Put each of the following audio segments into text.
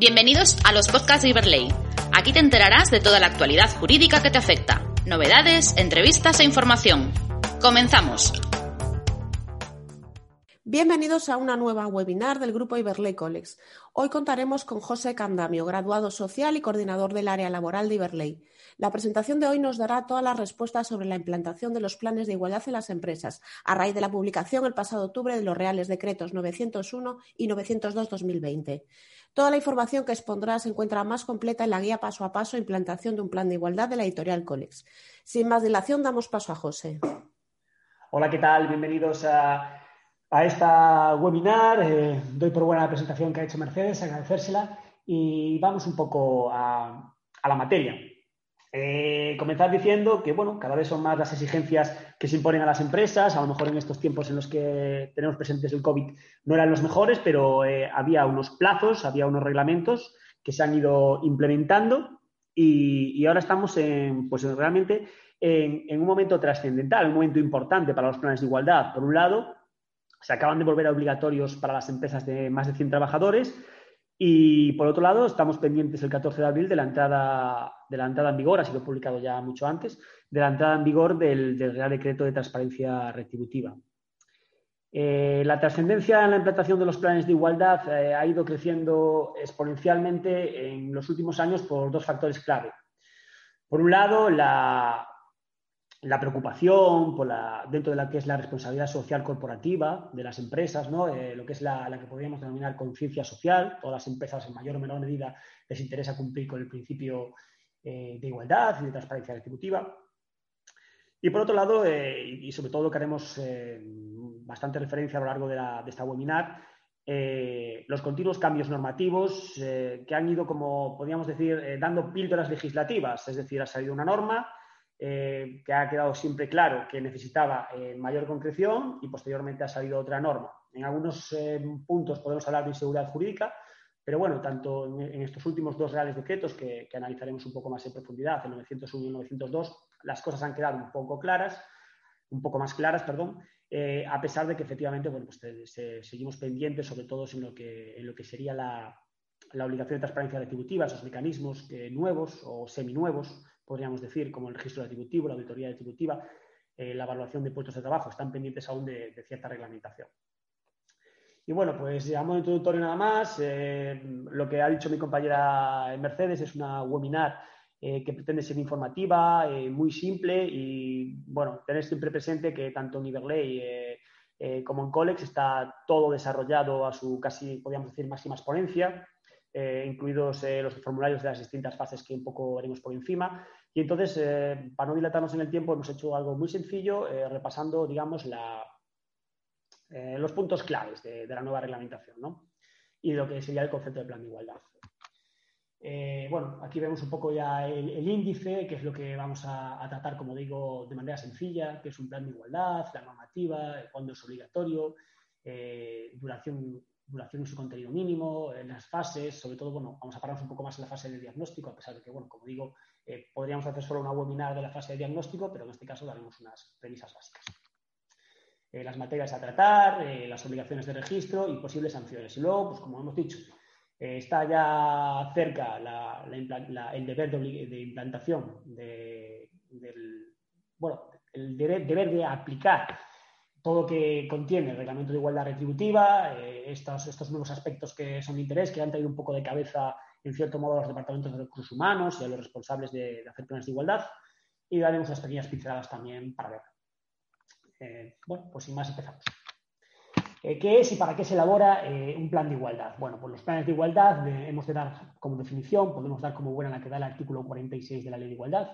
Bienvenidos a los podcasts de Iberley. Aquí te enterarás de toda la actualidad jurídica que te afecta, novedades, entrevistas e información. Comenzamos. Bienvenidos a una nueva webinar del grupo Iberley Colex. Hoy contaremos con José Candamio, graduado social y coordinador del área laboral de Iberley. La presentación de hoy nos dará todas las respuestas sobre la implantación de los planes de igualdad en las empresas, a raíz de la publicación el pasado octubre de los Reales Decretos 901 y 902-2020. Toda la información que expondrá se encuentra más completa en la guía paso a paso implantación de un plan de igualdad de la editorial Colex. Sin más dilación, damos paso a José. Hola, ¿qué tal? Bienvenidos a, a esta webinar. Eh, doy por buena la presentación que ha hecho Mercedes, agradecérsela y vamos un poco a la materia. Eh, comenzar diciendo que, bueno, cada vez son más las exigencias que se imponen a las empresas. A lo mejor en estos tiempos en los que tenemos presentes el COVID no eran los mejores, pero eh, había unos plazos, había unos reglamentos que se han ido implementando y, ahora estamos en, pues realmente en, en un momento trascendental, un momento importante para los planes de igualdad. Por un lado, se acaban de volver a obligatorios para las empresas de más de 100 trabajadores y por otro lado, estamos pendientes el 14 de abril de la entrada, de la entrada en vigor, ha sido publicado ya mucho antes, de la entrada en vigor del, Real Decreto de Transparencia Retributiva. Eh, la trascendencia en la implantación de los planes de igualdad eh, ha ido creciendo exponencialmente en los últimos años por dos factores clave. Por un lado, la, la preocupación por la, dentro de la que es la responsabilidad social corporativa de las empresas, ¿no? Eh, lo que es la, que podríamos denominar conciencia social. Todas las empresas, en mayor o menor medida, les interesa cumplir con el principio eh, de igualdad y de transparencia retributiva. Y por otro lado, eh, y sobre todo lo que haremos bastante referencia a lo largo de, la, de esta webinar, los continuos cambios normativos que han ido, como podríamos decir, dando píldoras legislativas. Es decir, ha salido una norma eh, que ha quedado siempre claro que necesitaba eh, mayor concreción y posteriormente ha salido otra norma. En algunos eh, puntos podemos hablar de inseguridad jurídica, pero bueno, tanto en, en estos últimos dos reales decretos que, que, analizaremos un poco más en profundidad, el 901 y el 902, las cosas han quedado un poco claras, un poco más claras, perdón, eh, a pesar de que efectivamente, bueno, pues se, se, seguimos pendientes, sobre todo en lo que, en lo que sería la, la obligación de transparencia retributiva, esos mecanismos nuevos o seminuevos podríamos decir, como el registro retributivo, la auditoría retributiva, eh, la evaluación de puestos de trabajo, están pendientes aún de, cierta reglamentación. Y bueno, pues ya modo introductorio nada más. Eh, lo que ha dicho mi compañera Mercedes es una webinar eh, que pretende ser informativa, eh, muy simple y bueno, tener siempre presente que tanto en Iberley como en Colex está todo desarrollado a su casi, podríamos decir, máxima exponencia. Incluidos los formularios de las distintas fases que un poco veremos por encima. Y entonces, eh, para no dilatarnos en el tiempo, hemos hecho algo muy sencillo, repasando, digamos, la, los puntos claves de, la nueva reglamentación ¿no? y lo que sería el concepto de plan de igualdad. bueno, aquí vemos un poco ya el, índice, que es lo que vamos a, a, tratar, como digo, de manera sencilla, que es un plan de igualdad, la normativa, cuándo es obligatorio, duración duración y su contenido mínimo, en las fases, sobre todo, bueno, vamos a pararnos un poco más en la fase de diagnóstico, a pesar de que, bueno, como digo, eh, podríamos hacer solo una webinar de la fase de diagnóstico, pero en este caso daremos unas premisas básicas. Eh, las materias a tratar, eh, las obligaciones de registro y posibles sanciones. Y luego, pues como hemos dicho, eh, está ya cerca la, la, la, el deber de, de implantación de, del, bueno, el deber, deber de aplicar todo lo que contiene el reglamento de igualdad retributiva, eh, estos, estos, nuevos aspectos que son de interés, que han traído un poco de cabeza, en cierto modo, a los departamentos de recursos humanos y a los responsables de, de hacer planes de igualdad, y daremos unas pequeñas pinceladas también para ver. Eh, bueno, pues sin más empezamos. Eh, ¿Qué es y para qué se elabora eh, un plan de igualdad? Bueno, pues los planes de igualdad hemos de dar como definición, podemos dar como buena la que da el artículo 46 de la Ley de Igualdad,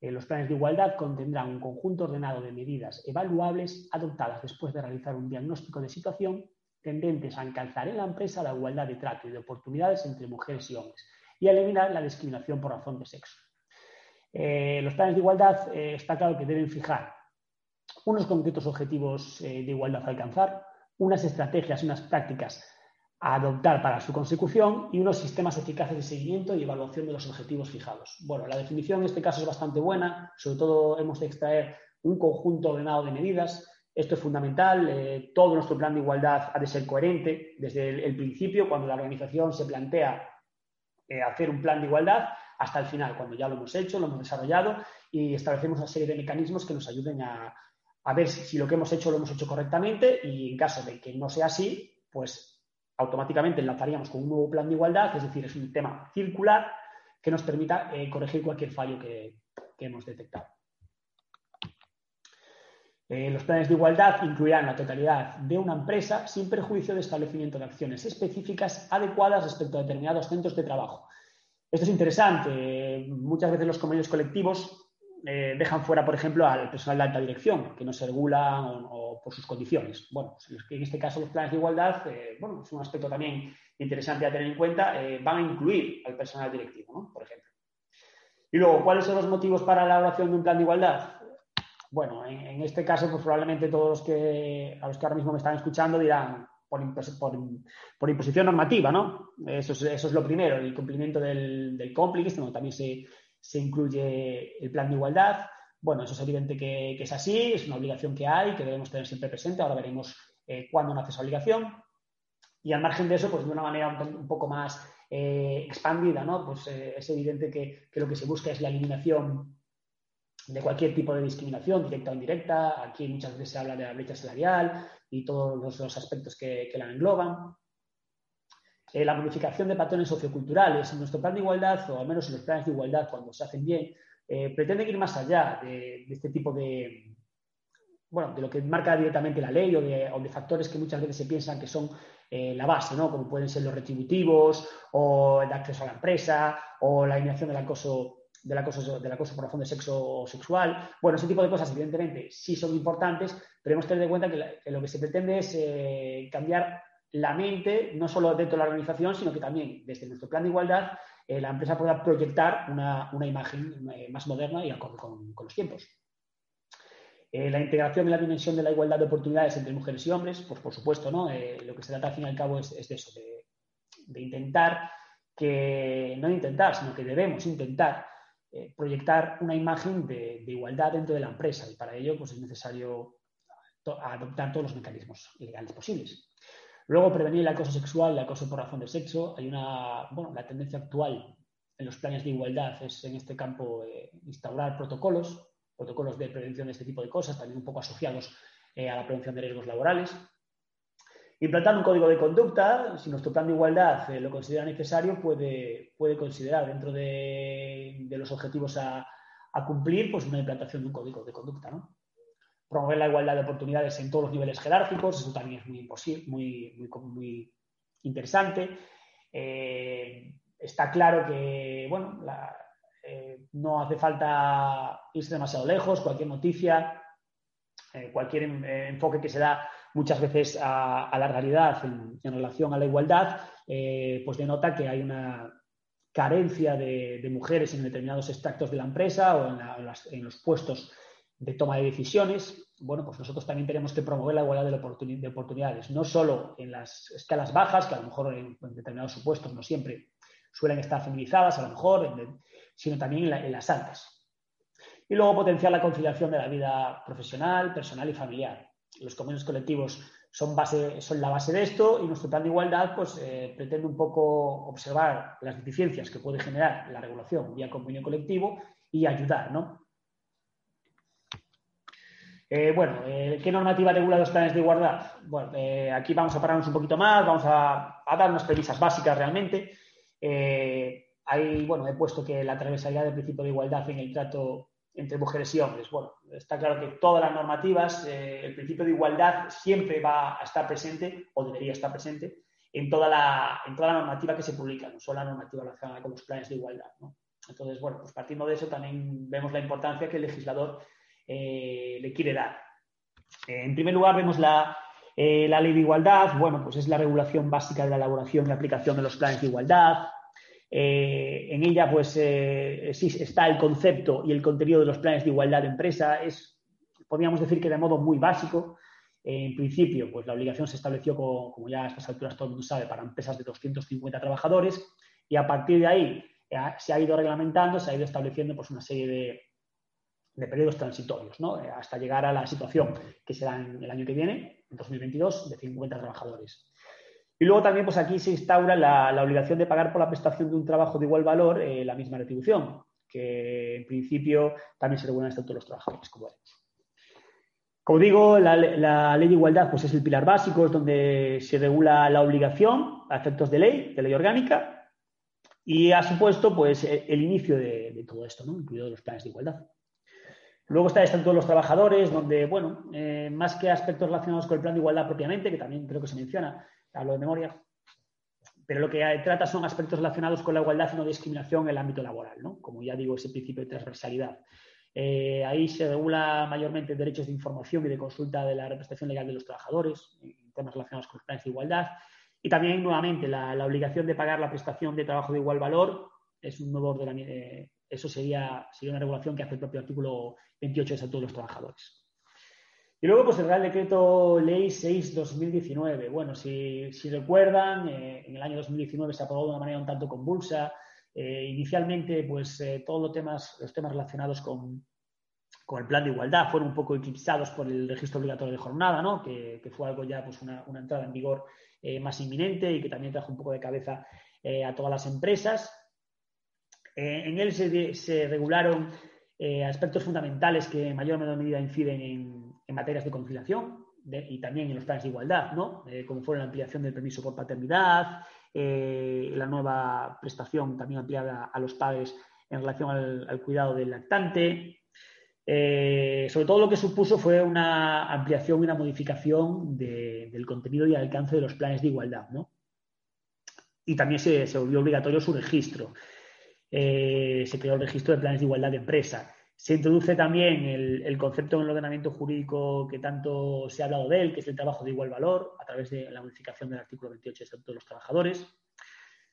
eh, los planes de igualdad contendrán un conjunto ordenado de medidas evaluables adoptadas después de realizar un diagnóstico de situación tendentes a alcanzar en la empresa la igualdad de trato y de oportunidades entre mujeres y hombres y a eliminar la discriminación por razón de sexo. Eh, los planes de igualdad eh, está claro que deben fijar unos concretos objetivos de igualdad a alcanzar, unas estrategias, unas prácticas a adoptar para su consecución y unos sistemas eficaces de seguimiento y evaluación de los objetivos fijados. Bueno, la definición en este caso es bastante buena, sobre todo hemos de extraer un conjunto ordenado de medidas. Esto es fundamental, eh, todo nuestro plan de igualdad ha de ser coherente desde el, principio, cuando la organización se plantea eh, hacer un plan de igualdad, hasta el final, cuando ya lo hemos hecho, lo hemos desarrollado y establecemos una serie de mecanismos que nos ayuden a, a ver si, lo que hemos hecho lo hemos hecho correctamente y en caso de que no sea así, pues automáticamente enlazaríamos con un nuevo plan de igualdad, es decir, es un tema circular que nos permita eh, corregir cualquier fallo que, hemos detectado. Eh, los planes de igualdad incluirán la totalidad de una empresa sin perjuicio de establecimiento de acciones específicas adecuadas respecto a determinados centros de trabajo. Esto es interesante. Muchas veces los convenios colectivos eh, dejan fuera, por ejemplo, al personal de alta dirección, que no se regula o, por sus condiciones. Bueno, pues en este caso los planes de igualdad, eh, bueno, es un aspecto también interesante a tener en cuenta, van a incluir al personal directivo, ¿no? por ejemplo. Y luego, ¿cuáles son los motivos para la elaboración de un plan de igualdad? Bueno, en, este caso, pues probablemente todos los que, a los que ahora mismo me están escuchando dirán, por, imposición normativa, ¿no? Eso es, lo primero, el cumplimiento del, del cómplice, también se, se incluye el plan de igualdad. Bueno, eso es evidente que, es así, es una obligación que hay, que debemos tener siempre presente. Ahora veremos eh, cuándo nace esa obligación. Y al margen de eso, pues de una manera un, poco más eh, expandida, ¿no? Pues eh, es evidente que, lo que se busca es la eliminación de cualquier tipo de discriminación, directa o indirecta. Aquí muchas veces se habla de la brecha salarial y todos los, aspectos que la engloban. Eh, la modificación de patrones socioculturales. En nuestro plan de igualdad, o al menos en los planes de igualdad, cuando se hacen bien, eh, pretenden ir más allá de, este tipo de, bueno, de lo que marca directamente la ley o de, factores que muchas veces se piensan que son eh, la base, ¿no? como pueden ser los retributivos o el acceso a la empresa o la eliminación del acoso, del acoso, del acoso por razón de sexo sexual. Bueno, ese tipo de cosas evidentemente sí son importantes, pero hemos de tener en cuenta que, lo que se pretende es cambiar la mente, no solo dentro de la organización, sino que también desde nuestro plan de igualdad, eh, la empresa pueda proyectar una, imagen eh, más moderna y acorde con, los tiempos. Eh, la integración y la dimensión de la igualdad de oportunidades entre mujeres y hombres, pues por supuesto, ¿no? lo que se trata al fin y al cabo es, de eso, de, intentar que, no intentar, sino que debemos intentar proyectar una imagen de, de, igualdad dentro de la empresa y para ello pues, es necesario adoptar todos los mecanismos legales posibles. Luego, prevenir el acoso sexual, el acoso por razón de sexo. Hay una, bueno, la tendencia actual en los planes de igualdad es en este campo eh, instaurar protocolos, protocolos de prevención de este tipo de cosas, también un poco asociados eh, a la prevención de riesgos laborales. Implantar un código de conducta, si nuestro plan de igualdad eh, lo considera necesario, puede, puede considerar dentro de, los objetivos a, cumplir pues una implantación de un código de conducta. ¿no? promover la igualdad de oportunidades en todos los niveles jerárquicos, eso también es muy, muy, muy interesante. Eh, está claro que, bueno, eh, no hace falta irse demasiado lejos, cualquier noticia, cualquier enfoque que se da muchas veces a, la realidad en, relación a la igualdad, pues denota que hay una carencia de, mujeres en determinados extractos de la empresa o en, en los puestos de toma de decisiones, bueno, pues nosotros también tenemos que promover la igualdad de, oportunidades, no solo en las escalas bajas, que a lo mejor en, determinados supuestos no siempre suelen estar feminizadas, a lo mejor, sino también en, las altas. Y luego potenciar la conciliación de la vida profesional, personal y familiar. Los convenios colectivos son, la base de esto y nuestro plan de igualdad pues, eh, pretende un poco observar las deficiencias que puede generar la regulación vía convenio colectivo y ayudar ¿no? Eh, bueno, eh, ¿qué normativa regula los planes de igualdad? Bueno, aquí vamos a pararnos un poquito más, vamos a, dar unas premisas básicas realmente. Ahí, bueno, he puesto que la transversalidad del principio de igualdad en el trato entre mujeres y hombres. Bueno, está claro que todas las normativas, el principio de igualdad siempre va a estar presente, o debería estar presente, en toda la, en toda la normativa que se publica, no solo la normativa relacionada con los planes de igualdad. Entonces, bueno, pues partiendo de eso también vemos la importancia que el legislador eh, le quiere dar. Eh, en primer lugar, vemos la, Eh, la ley de igualdad, bueno, pues es la regulación básica de la elaboración y aplicación de los planes de igualdad. Eh, en ella, pues, eh, está el concepto y el contenido de los planes de igualdad de empresa. Es, podríamos decir que de modo muy básico. En principio, pues la obligación se estableció, como, ya a estas alturas todo el mundo sabe, para empresas de 250 trabajadores y a partir de ahí se ha ido reglamentando, se ha ido estableciendo pues, una serie de, de periodos transitorios, ¿no? Eh, hasta llegar a la situación que será en el año que viene, en 2022, de 50 trabajadores. Y luego también, pues aquí se instaura la, obligación de pagar por la prestación de un trabajo de igual valor eh, la misma retribución, que en principio también se regula en el Estatuto de los Trabajadores, como Como digo, la, ley de igualdad pues, es el pilar básico, es donde se regula la obligación a efectos de ley, de ley orgánica, y ha supuesto pues, el inicio de, todo esto, ¿no? incluidos los planes de igualdad. Luego está el Estatuto de los Trabajadores, donde, bueno, eh, más que aspectos relacionados con el plan de igualdad propiamente, que también creo que se menciona, hablo de memoria, pero lo que trata son aspectos relacionados con la igualdad y no discriminación en el ámbito laboral, ¿no? Como ya digo, ese principio de transversalidad. Eh, ahí se regula mayormente derechos de información y de consulta de la representación legal de los trabajadores, en temas relacionados con planes de igualdad. Y también, nuevamente, la, obligación de pagar la prestación de trabajo de igual valor es un nuevo ordenamiento, eh, eso sería, sería una regulación que hace el propio artículo 28 de todos los Trabajadores. Y luego, pues el Real Decreto Ley 6-2019. Bueno, si, recuerdan, eh, en el año 2019 se aprobó de una manera un tanto convulsa. Eh, inicialmente, pues eh, todos los temas, los temas relacionados con, el plan de igualdad fueron un poco eclipsados por el registro obligatorio de jornada, ¿no? que, fue algo ya, pues una, entrada en vigor más inminente y que también trajo un poco de cabeza a todas las empresas. en él se regularon eh, aspectos fundamentales que en mayor o menor medida inciden en, materias de conciliación y también en los planes de igualdad, ¿no? Eh, como fue la ampliación del permiso por paternidad, eh, la nueva prestación también ampliada a los padres en relación al, cuidado del lactante. sobre todo lo que supuso fue una ampliación y una modificación del contenido y alcance de los planes de igualdad, ¿no? Y también se, volvió obligatorio su registro. Eh, se creó el registro de planes de igualdad de empresa. Se introduce también el, concepto en el ordenamiento jurídico que tanto se ha hablado de él, que es el trabajo de igual valor, a través de la modificación del artículo 28 del de los Trabajadores.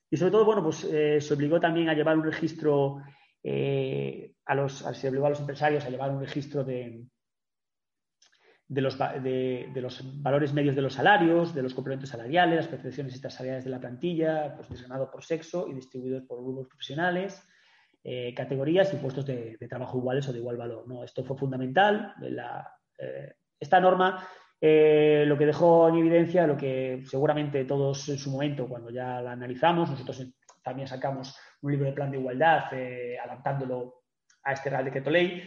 Y sobre todo, bueno, pues eh, se obligó también a llevar un registro, eh, a los, se obligó a los empresarios a llevar un registro de, de los, de, los, valores medios de los salarios, de los complementos salariales, las percepciones salariales de la plantilla, pues desgranado por sexo y distribuidos por grupos profesionales, eh, categorías y puestos de, trabajo iguales o de igual valor. ¿no? Esto fue fundamental. Eh, esta norma eh, lo que dejó en evidencia, lo que seguramente todos en su momento, cuando ya la analizamos, nosotros también sacamos un libro de plan de igualdad, adaptándolo a este Real Decreto Ley,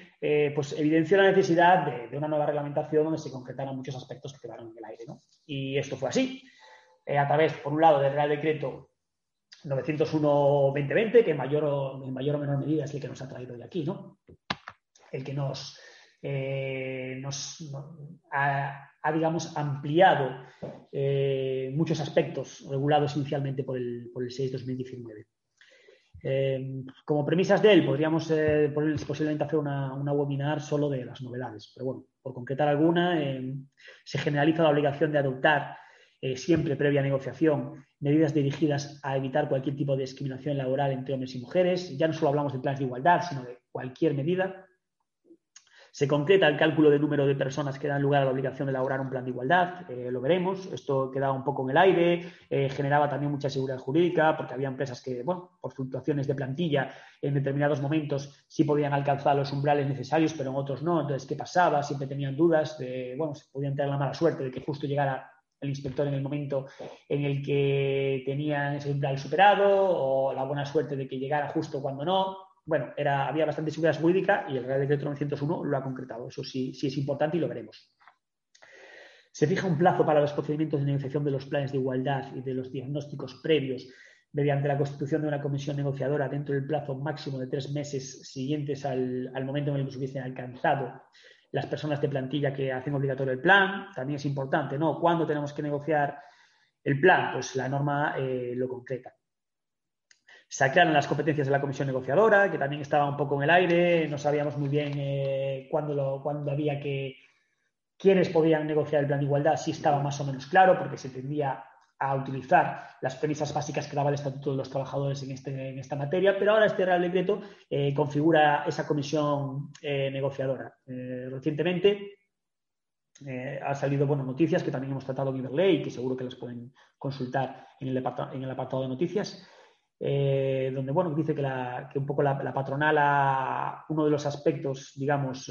pues evidenció la necesidad de, una nueva reglamentación donde se concretaran muchos aspectos que quedaron en el aire. ¿no? Y esto fue así. A través, por un lado, del Real Decreto 901-2020, que en mayor, o, en mayor o menor medida es el que nos ha traído de aquí, ¿no? El que nos, eh, nos ha, digamos, ampliado muchos aspectos regulados inicialmente por el, por el 6-2019. Eh, como premisas de él, podríamos eh, posiblemente hacer una, webinar solo de las novedades, pero bueno, por concretar alguna, eh, se generaliza la obligación de adoptar siempre previa negociación medidas dirigidas a evitar cualquier tipo de discriminación laboral entre hombres y mujeres. Ya no solo hablamos de planes de igualdad, sino de cualquier medida. Se concreta el cálculo del número de personas que dan lugar a la obligación de elaborar un plan de igualdad, eh, lo veremos. Esto quedaba un poco en el aire, eh, generaba también mucha seguridad jurídica, porque había empresas que, bueno, por fluctuaciones de plantilla, en determinados momentos sí podían alcanzar los umbrales necesarios, pero en otros no. Entonces, ¿qué pasaba? Siempre tenían dudas de, bueno, se podían tener la mala suerte de que justo llegara el inspector en el momento en el que tenían ese umbral superado, o la buena suerte de que llegara justo cuando no bueno, era, había bastante seguridad jurídica y el Real Decreto 901 lo ha concretado. Eso sí, sí es importante y lo veremos. Se fija un plazo para los procedimientos de negociación de los planes de igualdad y de los diagnósticos previos mediante la constitución de una comisión negociadora dentro del plazo máximo de tres meses siguientes al, momento en el que se hubiesen alcanzado las personas de plantilla que hacen obligatorio el plan. También es importante, ¿no? ¿Cuándo tenemos que negociar el plan? Pues la norma eh, lo concreta. Se aclaran las competencias de la comisión negociadora, que también estaba un poco en el aire, no sabíamos muy bien eh, cuándo, había que, quiénes podían negociar el plan de igualdad sí estaba más o menos claro, porque se tendía a utilizar las premisas básicas que daba el Estatuto de los Trabajadores en, este, en esta materia, pero ahora este Real Decreto eh, configura esa comisión eh, negociadora. Eh, recientemente ha salido bueno, noticias que también hemos tratado en Iberley y que seguro que las pueden consultar en el, en el apartado de noticias. donde bueno, dice que, la, que un poco la, patronal, a, uno de los aspectos, digamos,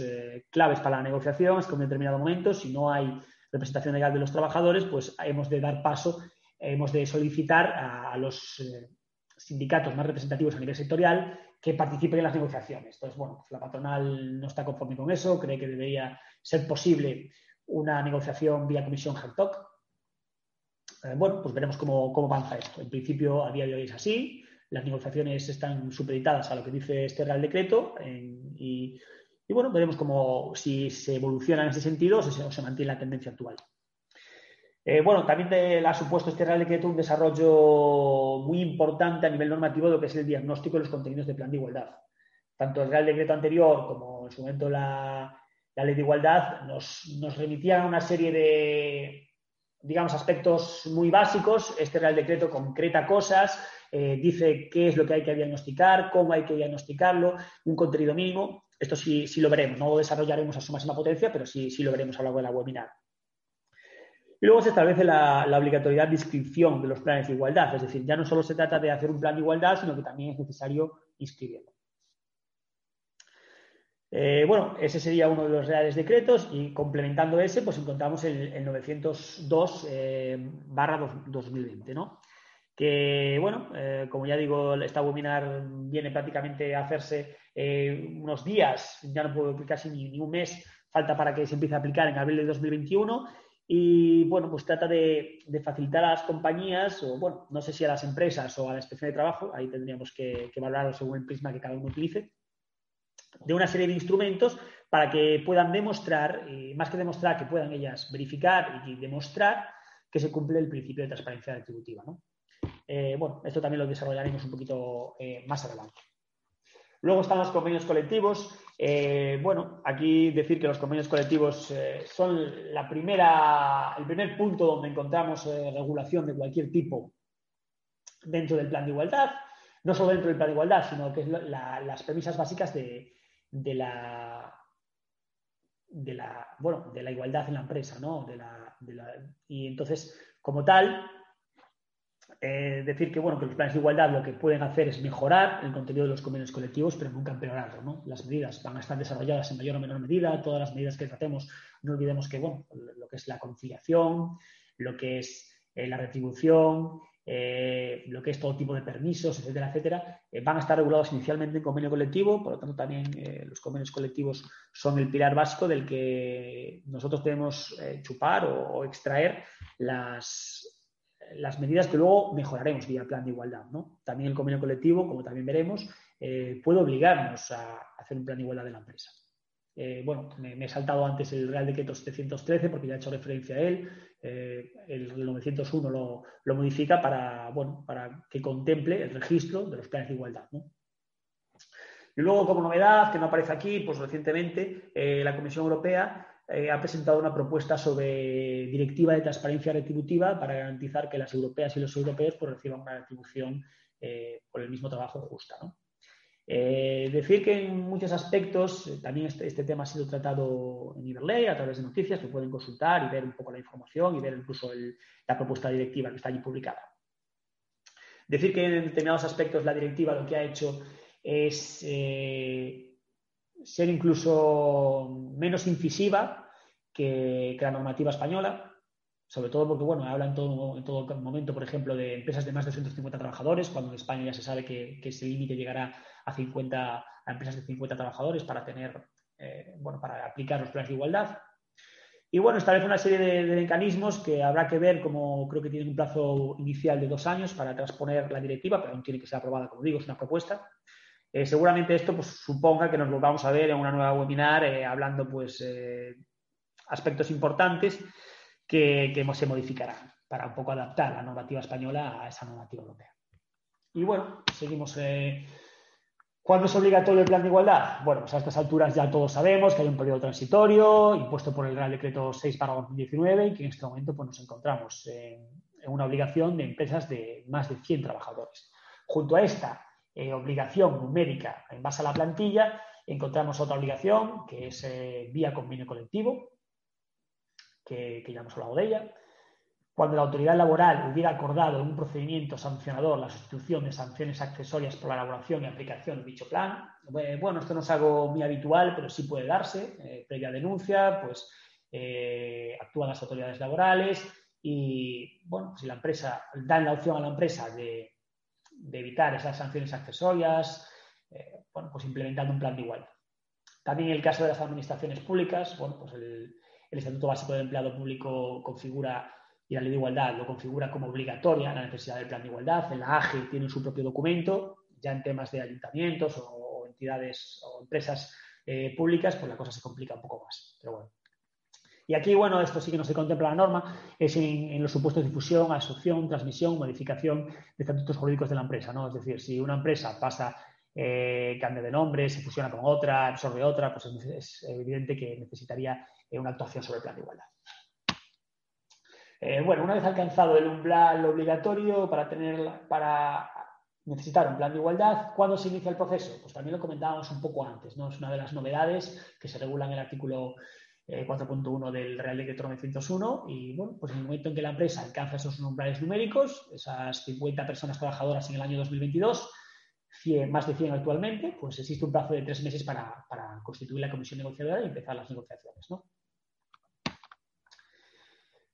claves para la negociación es que en un determinado momento, si no hay representación legal de los trabajadores, pues hemos de dar paso hemos de solicitar a, los eh, sindicatos más representativos a nivel sectorial que participen en las negociaciones. Entonces, bueno, pues la patronal no está conforme con eso, cree que debería ser posible una negociación vía comisión HACTOC. Eh, bueno, pues veremos cómo, avanza esto. En principio, a día de hoy es así. Las negociaciones están supeditadas a lo que dice este Real Decreto y, bueno, veremos cómo, si se evoluciona en ese sentido o se mantiene la tendencia actual. Eh, bueno, también te, ha supuesto este Real Decreto un desarrollo muy importante a nivel normativo de lo que es el diagnóstico de los contenidos de plan de igualdad. Tanto el Real Decreto anterior como en su momento la, Ley de Igualdad nos, remitían a una serie de, digamos, aspectos muy básicos. Este Real Decreto concreta cosas, eh, dice qué es lo que hay que diagnosticar, cómo hay que diagnosticarlo, un contenido mínimo. Esto sí, sí lo veremos, no lo desarrollaremos a su máxima potencia, pero sí, sí lo veremos a lo largo de la webinar. Y luego se establece la, obligatoriedad de inscripción de los planes de igualdad, es decir, ya no solo se trata de hacer un plan de igualdad, sino que también es necesario inscribirlo. Eh, bueno, ese sería uno de los reales decretos y complementando ese, pues encontramos el, 902 eh, barra 2020, ¿no? Que, bueno, eh, como ya digo, esta webinar viene prácticamente a hacerse unos días, ya no puedo casi ni un mes, falta para que se empiece a aplicar en abril de 2021 y bueno, pues trata de, facilitar a las compañías, o bueno, no sé si a las empresas o a la inspección de trabajo, ahí tendríamos que, que valorarlo según el prisma que cada uno utilice, de una serie de instrumentos para que puedan demostrar, más que demostrar, que puedan ellas verificar y demostrar que se cumple el principio de transparencia retributiva. ¿no? Eh, bueno, esto también lo desarrollaremos un poquito eh, más adelante. Luego están los convenios colectivos. Eh, bueno, aquí decir que los convenios colectivos eh, son la primera, el primer punto donde encontramos eh, regulación de cualquier tipo dentro del plan de igualdad. No solo dentro del plan de igualdad, sino que es las premisas básicas de, la de la, bueno, de la igualdad en la empresa, ¿no? y entonces, como tal, eh, decir que, bueno, que los planes de igualdad lo que pueden hacer es mejorar el contenido de los convenios colectivos, pero nunca empeorarlo. ¿no? Las medidas van a estar desarrolladas en mayor o menor medida, todas las medidas que tratemos, no olvidemos que, bueno, lo que es la conciliación, lo que es eh, la retribución, eh, lo que es todo tipo de permisos, etcétera, etcétera, van a estar regulados inicialmente en convenio colectivo, por lo tanto también los convenios colectivos son el pilar básico del que nosotros debemos chupar o extraer las, las medidas que luego mejoraremos vía plan de igualdad. ¿no? También el convenio colectivo, como también veremos, eh, puede obligarnos a hacer un plan de igualdad de la empresa. Eh, bueno, me, he saltado antes el Real Decreto 713 porque ya he hecho referencia a él. Eh, el 901 lo, modifica para, bueno, para que contemple el registro de los planes de igualdad. Y luego, como novedad, que no aparece aquí, pues recientemente la Comisión Europea eh, ha presentado una propuesta sobre directiva de transparencia retributiva para garantizar que las europeas y los europeos pues, reciban una retribución eh, por el mismo trabajo justa. Eh, decir que en muchos aspectos también este, este, tema ha sido tratado en Iberley a través de noticias que pueden consultar y ver un poco la información y ver incluso la propuesta directiva que está allí publicada. Decir que en determinados aspectos la directiva lo que ha hecho es ser incluso menos incisiva que, la normativa española, sobre todo porque, bueno, habla en todo, en todo momento, por ejemplo, de empresas de más de 250 trabajadores, cuando en España ya se sabe que, ese límite llegará a 50, a empresas de 50 trabajadores para tener, eh, bueno, para aplicar los planes de igualdad. Y bueno, establece una serie de, de, mecanismos que habrá que ver, como creo que tienen un plazo inicial de dos años para transponer la directiva, pero aún tiene que ser aprobada, como digo, es una propuesta. Eh, seguramente esto pues, suponga que nos volvamos a ver en una nueva webinar eh, hablando pues eh, aspectos importantes que, se modificarán para un poco adaptar la normativa española a esa normativa europea. Y bueno, seguimos ¿Cuándo es obligatorio el plan de igualdad? Bueno, pues a estas alturas ya todos sabemos que hay un periodo transitorio impuesto por el Real Decreto 6 para 2019 y que en este momento pues, nos encontramos en, una obligación de empresas de más de 100 trabajadores. Junto a esta eh, obligación numérica en base a la plantilla, encontramos otra obligación que es eh, vía convenio colectivo, que, ya hemos hablado de ella, cuando la autoridad laboral hubiera acordado en un procedimiento sancionador la sustitución de sanciones accesorias por la elaboración y aplicación de dicho plan. Bueno, esto no es algo muy habitual, pero sí puede darse. Eh, previa denuncia, pues eh, actúan las autoridades laborales y, bueno, si la empresa dan la opción a la empresa de, evitar esas sanciones accesorias, eh, bueno, pues implementando un plan de igualdad. También en el caso de las administraciones públicas, bueno, pues el, el Estatuto Básico del Empleado Público configura y la ley de igualdad lo configura como obligatoria la necesidad del plan de igualdad. En la AGE tiene su propio documento, ya en temas de ayuntamientos o, entidades o empresas eh, públicas, pues la cosa se complica un poco más. Pero bueno. Y aquí, bueno, esto sí que no se contempla la norma, es en, los supuestos de difusión, asociación, transmisión, modificación de estatutos jurídicos de la empresa, ¿no? Es decir, si una empresa pasa, eh, cambia de nombre, se fusiona con otra, absorbe otra, pues es, evidente que necesitaría eh, una actuación sobre el plan de igualdad. Eh, bueno, una vez alcanzado el umbral obligatorio para, tener, para necesitar un plan de igualdad, ¿cuándo se inicia el proceso? Pues también lo comentábamos un poco antes, ¿no? Es una de las novedades que se regulan en el artículo 4.1 eh, del Real Decreto 901 y, bueno, pues en el momento en que la empresa alcanza esos umbrales numéricos, esas 50 personas trabajadoras en el año 2022, más de 100 actualmente, pues existe un plazo de tres meses para, para constituir la comisión negociadora y empezar las negociaciones, ¿no?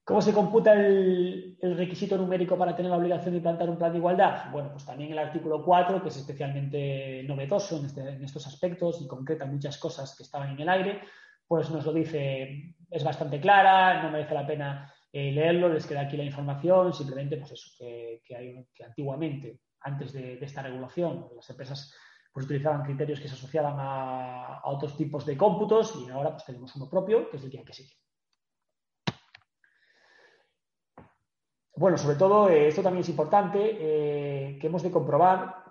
¿Cómo se computa el, requisito numérico para tener la obligación de implantar un plan de igualdad? Bueno, pues también el artículo 4, que es especialmente novedoso en, este, estos aspectos y concreta muchas cosas que estaban en el aire, pues nos lo dice, es bastante clara, no merece la pena eh, leerlo, les queda aquí la información, simplemente pues eso, que, antiguamente, antes de, esta regulación, las empresas pues utilizaban criterios que se asociaban a, otros tipos de cómputos y ahora pues tenemos uno propio, que es el que hay que seguir. Bueno, sobre todo, eh, esto también es importante, eh, que hemos de comprobar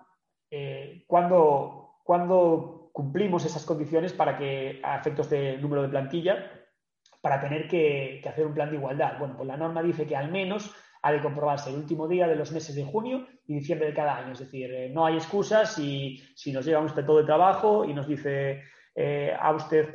eh, cuándo, cumplimos esas condiciones para que, a efectos del número de plantilla, para tener que, hacer un plan de igualdad. Bueno, pues la norma dice que al menos ha de comprobarse el último día de los meses de junio y diciembre de cada año. Es decir, no hay excusas si, si nos llega un todo de trabajo y nos dice a usted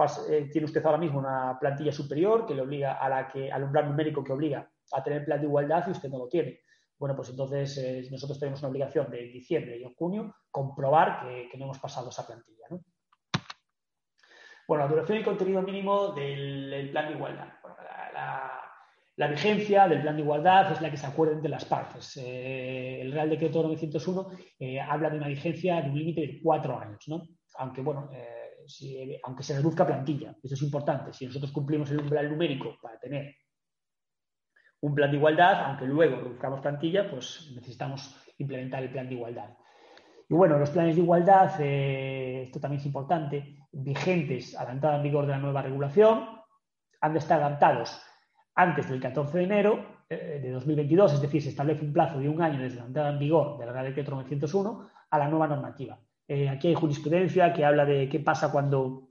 tiene usted ahora mismo una plantilla superior que le obliga a la que al umbral numérico que obliga a tener plan de igualdad y usted no lo tiene. Bueno, pues entonces eh, nosotros tenemos una obligación de diciembre y junio comprobar que, no hemos pasado esa plantilla. Bueno, la duración y contenido mínimo del, plan de igualdad. la, vigencia del plan de igualdad es la que se acuerden de las partes. Eh, el Real Decreto 901 eh, habla de una vigencia de un límite de cuatro años, ¿no? Aunque, bueno, aunque se reduzca plantilla, eso es importante. Si nosotros cumplimos el umbral numérico para tener un plan de igualdad, aunque luego reduzcamos plantilla, pues necesitamos implementar el plan de igualdad. Y bueno, los planes de igualdad, eh, esto también es importante, vigentes a la entrada en vigor de la nueva regulación, han de estar adaptados antes del 14 de enero eh, de 2022, es decir, se establece un plazo de un año desde la entrada en vigor de la Real Decreto 901 a la nueva normativa. Eh, aquí hay jurisprudencia que habla de qué pasa cuando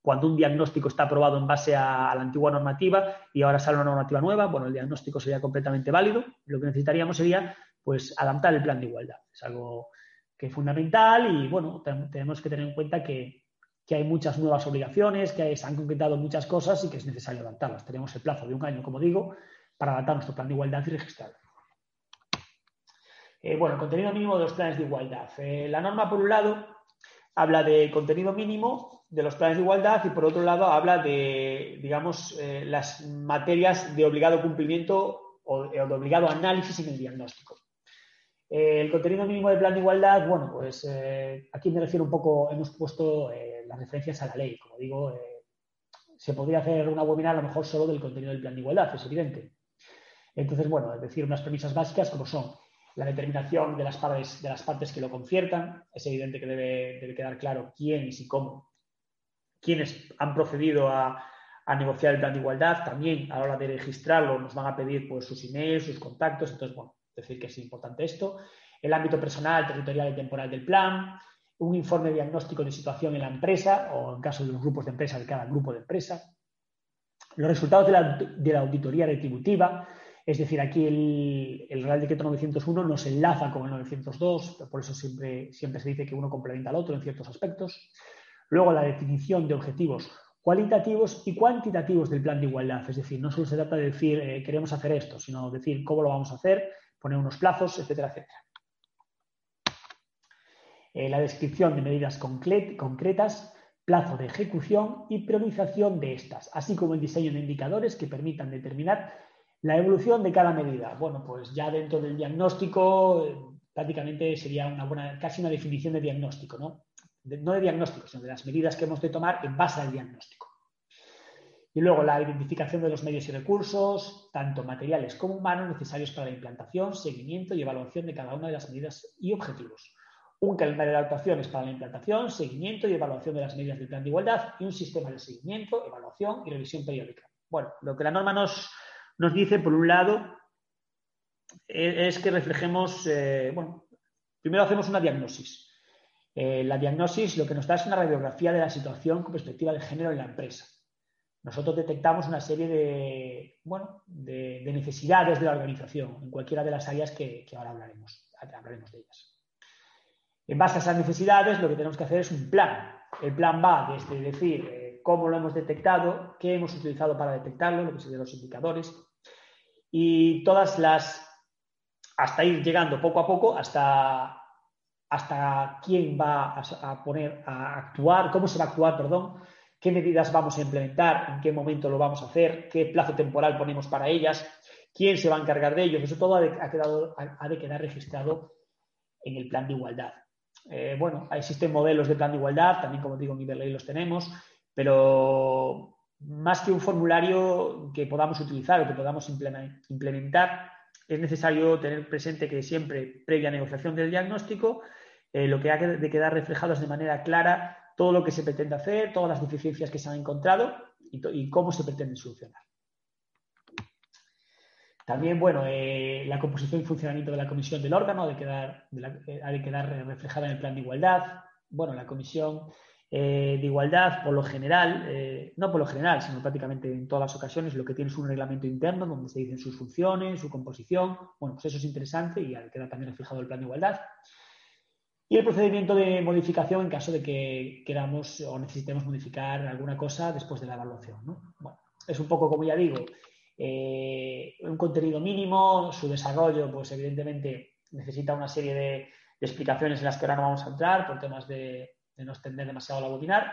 cuando un diagnóstico está aprobado en base a, la antigua normativa y ahora sale una normativa nueva, bueno, el diagnóstico sería completamente válido. Lo que necesitaríamos sería, pues, adaptar el plan de igualdad. Es algo que es fundamental y, bueno, tenemos que tener en cuenta que, hay muchas nuevas obligaciones, que se han concretado muchas cosas y que es necesario adaptarlas. Tenemos el plazo de un año, como digo, para adaptar nuestro plan de igualdad y registrarlo. Eh, bueno, contenido mínimo de los planes de igualdad. Eh, la norma, por un lado, habla de contenido mínimo de los planes de igualdad y por otro lado habla de, digamos, eh, las materias de obligado cumplimiento o, de obligado análisis en el diagnóstico. Eh, el contenido mínimo del plan de igualdad, bueno, pues eh, aquí me refiero un poco, hemos puesto las referencias a la ley. Como digo, se podría hacer una webinar a lo mejor solo del contenido del plan de igualdad, es evidente. Entonces, bueno, es decir, unas premisas básicas como son la determinación de las partes, de las partes que lo conciertan. Es evidente que debe, debe quedar claro quiénes y cómo quienes han procedido a, negociar el plan de igualdad, también a la hora de registrarlo nos van a pedir pues, sus emails, sus contactos, entonces, bueno, decir que es importante esto. El ámbito personal, territorial y temporal del plan, un informe diagnóstico de situación en la empresa o en caso de los grupos de empresa de cada grupo de empresa, los resultados de la, de la auditoría retributiva, es decir, aquí el, Real Decreto 901 nos enlaza con el 902, por eso siempre, siempre se dice que uno complementa al otro en ciertos aspectos. Luego, la definición de objetivos cualitativos y cuantitativos del plan de igualdad. Es decir, no solo se trata de decir eh, queremos hacer esto, sino decir cómo lo vamos a hacer, poner unos plazos, etcétera, etcétera. Eh, la descripción de medidas concretas, plazo de ejecución y priorización de estas, así como el diseño de indicadores que permitan determinar la evolución de cada medida. Bueno, pues ya dentro del diagnóstico eh, prácticamente sería una buena, casi una definición de diagnóstico, ¿no? No de diagnóstico, sino de las medidas que hemos de tomar en base al diagnóstico. Y luego la identificación de los medios y recursos, tanto materiales como humanos, necesarios para la implantación, seguimiento y evaluación de cada una de las medidas y objetivos. Un calendario de actuaciones para la implantación, seguimiento y evaluación de las medidas del plan de igualdad y un sistema de seguimiento, evaluación y revisión periódica. Bueno, lo que la norma nos, dice, por un lado, e, es que reflejemos, eh, bueno, primero hacemos una diagnosis. Eh, la diagnosis lo que nos da es una radiografía de la situación con perspectiva de género en la empresa. Nosotros detectamos una serie de, bueno, de, necesidades de la organización en cualquiera de las áreas que, ahora hablaremos, hablaremos de ellas. En base a esas necesidades, lo que tenemos que hacer es un plan. El plan va desde decir eh, cómo lo hemos detectado, qué hemos utilizado para detectarlo, lo que serían los indicadores, y todas las, hasta ir llegando poco a poco hasta, hasta quién va a, poner a actuar, cómo se va a actuar, perdón, qué medidas vamos a implementar, en qué momento lo vamos a hacer, qué plazo temporal ponemos para ellas, quién se va a encargar de ellos. Eso todo ha de, quedar registrado en el plan de igualdad. Eh, bueno, existen modelos de plan de igualdad, también como digo en Iberley los tenemos, pero más que un formulario que podamos utilizar o que podamos implementar, es necesario tener presente que siempre, previa negociación del diagnóstico, eh, lo que ha de quedar reflejado es de manera clara todo lo que se pretende hacer, todas las deficiencias que se han encontrado y, cómo se pretende solucionar. También, bueno, eh, la composición y funcionamiento de la comisión del órgano ha de quedar, eh, ha de quedar reflejada en el plan de igualdad. Bueno, la comisión de igualdad, por lo general, no por lo general, sino prácticamente en todas las ocasiones, lo que tiene es un reglamento interno donde se dicen sus funciones, su composición. Bueno, pues eso es interesante y queda también reflejado el plan de igualdad. Y el procedimiento de modificación en caso de que queramos o necesitemos modificar alguna cosa después de la evaluación. Bueno, es un poco, como ya digo, eh, un contenido mínimo, su desarrollo, pues evidentemente necesita una serie de explicaciones en las que ahora no vamos a entrar por temas de, no extender demasiado la webinar.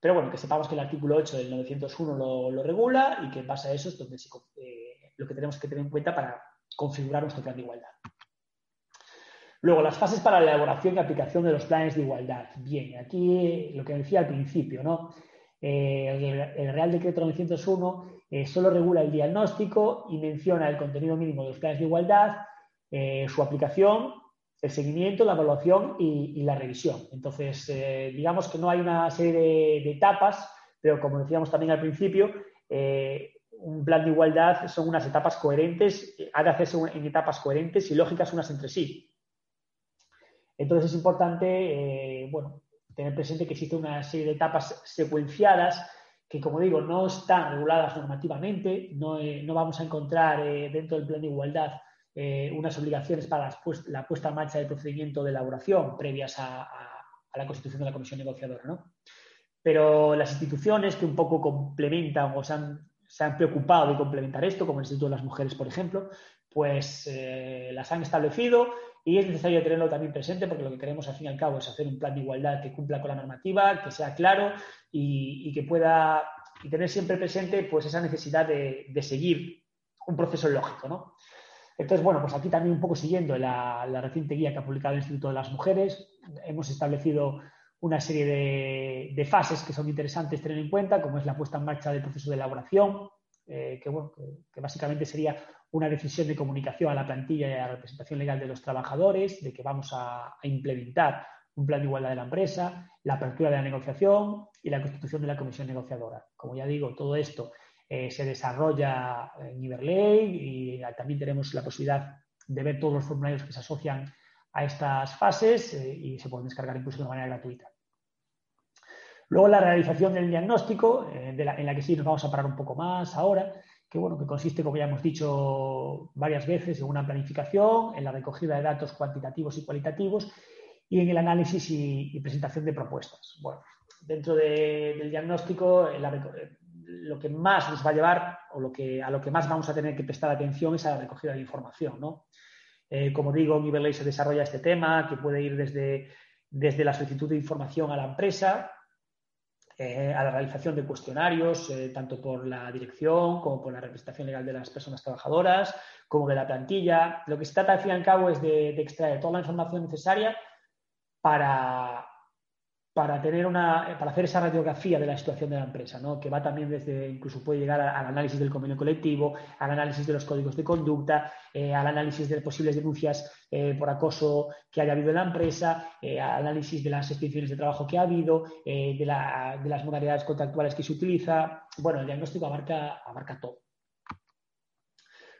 Pero bueno, que sepamos que el artículo 8 del 901 lo, regula y que en eso es donde eh, lo que tenemos que tener en cuenta para configurar nuestro plan de igualdad. Luego, las fases para la elaboración y aplicación de los planes de igualdad. Bien, aquí lo que decía al principio, ¿no? Eh, el, Real Decreto 901 eh, solo regula el diagnóstico y menciona el contenido mínimo de los planes de igualdad, su aplicación el seguimiento, la evaluación y, la revisión. Entonces, eh, digamos que no hay una serie de, etapas, pero como decíamos también al principio, eh, un plan de igualdad son unas etapas coherentes, ha de hacerse en etapas coherentes y lógicas unas entre sí. Entonces es importante, eh, bueno, tener presente que existe una serie de etapas secuenciadas que, como digo, no están reguladas normativamente, no, no vamos a encontrar dentro del plan de igualdad eh, unas obligaciones para la puesta en marcha del procedimiento de elaboración previas a, la constitución de la comisión negociadora. ¿no? Pero las instituciones que un poco complementan o se han, preocupado de complementar esto, como el Instituto de las Mujeres, por ejemplo, pues eh, las han establecido y es necesario tenerlo también presente porque lo que queremos al fin y al cabo es hacer un plan de igualdad que cumpla con la normativa, que sea claro y, que pueda y tener siempre presente pues esa necesidad de, de seguir un proceso lógico, ¿no? Entonces, bueno, pues aquí también un poco siguiendo la, reciente guía que ha publicado el Instituto de las Mujeres, hemos establecido una serie de, fases que son interesantes tener en cuenta, como es la puesta en marcha del proceso de elaboración, eh, que, bueno, que, básicamente sería una decisión de comunicación a la plantilla y a la representación legal de los trabajadores, de que vamos a, implementar un plan de igualdad de la empresa, la apertura de la negociación y la constitución de la comisión negociadora. Como ya digo, todo esto eh, se desarrolla en Iberley y también tenemos la posibilidad de ver todos los formularios que se asocian a estas fases y se pueden descargar incluso de manera gratuita. Luego la realización del diagnóstico, en la que sí nos vamos a parar un poco más ahora, que bueno, que consiste, como ya hemos dicho varias veces, en una planificación, en la recogida de datos cuantitativos y cualitativos y en el análisis y, presentación de propuestas. Bueno, dentro del diagnóstico, lo que más nos va a llevar o lo que, a lo que más vamos a tener que prestar atención es a la recogida de información. ¿no? Eh, como digo, en Iberley se desarrolla este tema que puede ir desde, desde la solicitud de información a la empresa, eh, a la realización de cuestionarios, eh, tanto por la dirección como por la representación legal de las personas trabajadoras, como de la plantilla. Lo que se trata, al fin y al cabo, es de extraer toda la información necesaria para, para, tener una, para hacer esa radiografía de la situación de la empresa, ¿no? que va también desde, incluso puede llegar al análisis del convenio colectivo, al análisis de los códigos de conducta, eh, al análisis de posibles denuncias eh, por acoso que haya habido en la empresa, eh, al análisis de las extinciones de trabajo que ha habido, de, las modalidades contractuales que se utiliza. Bueno, el diagnóstico abarca, abarca todo.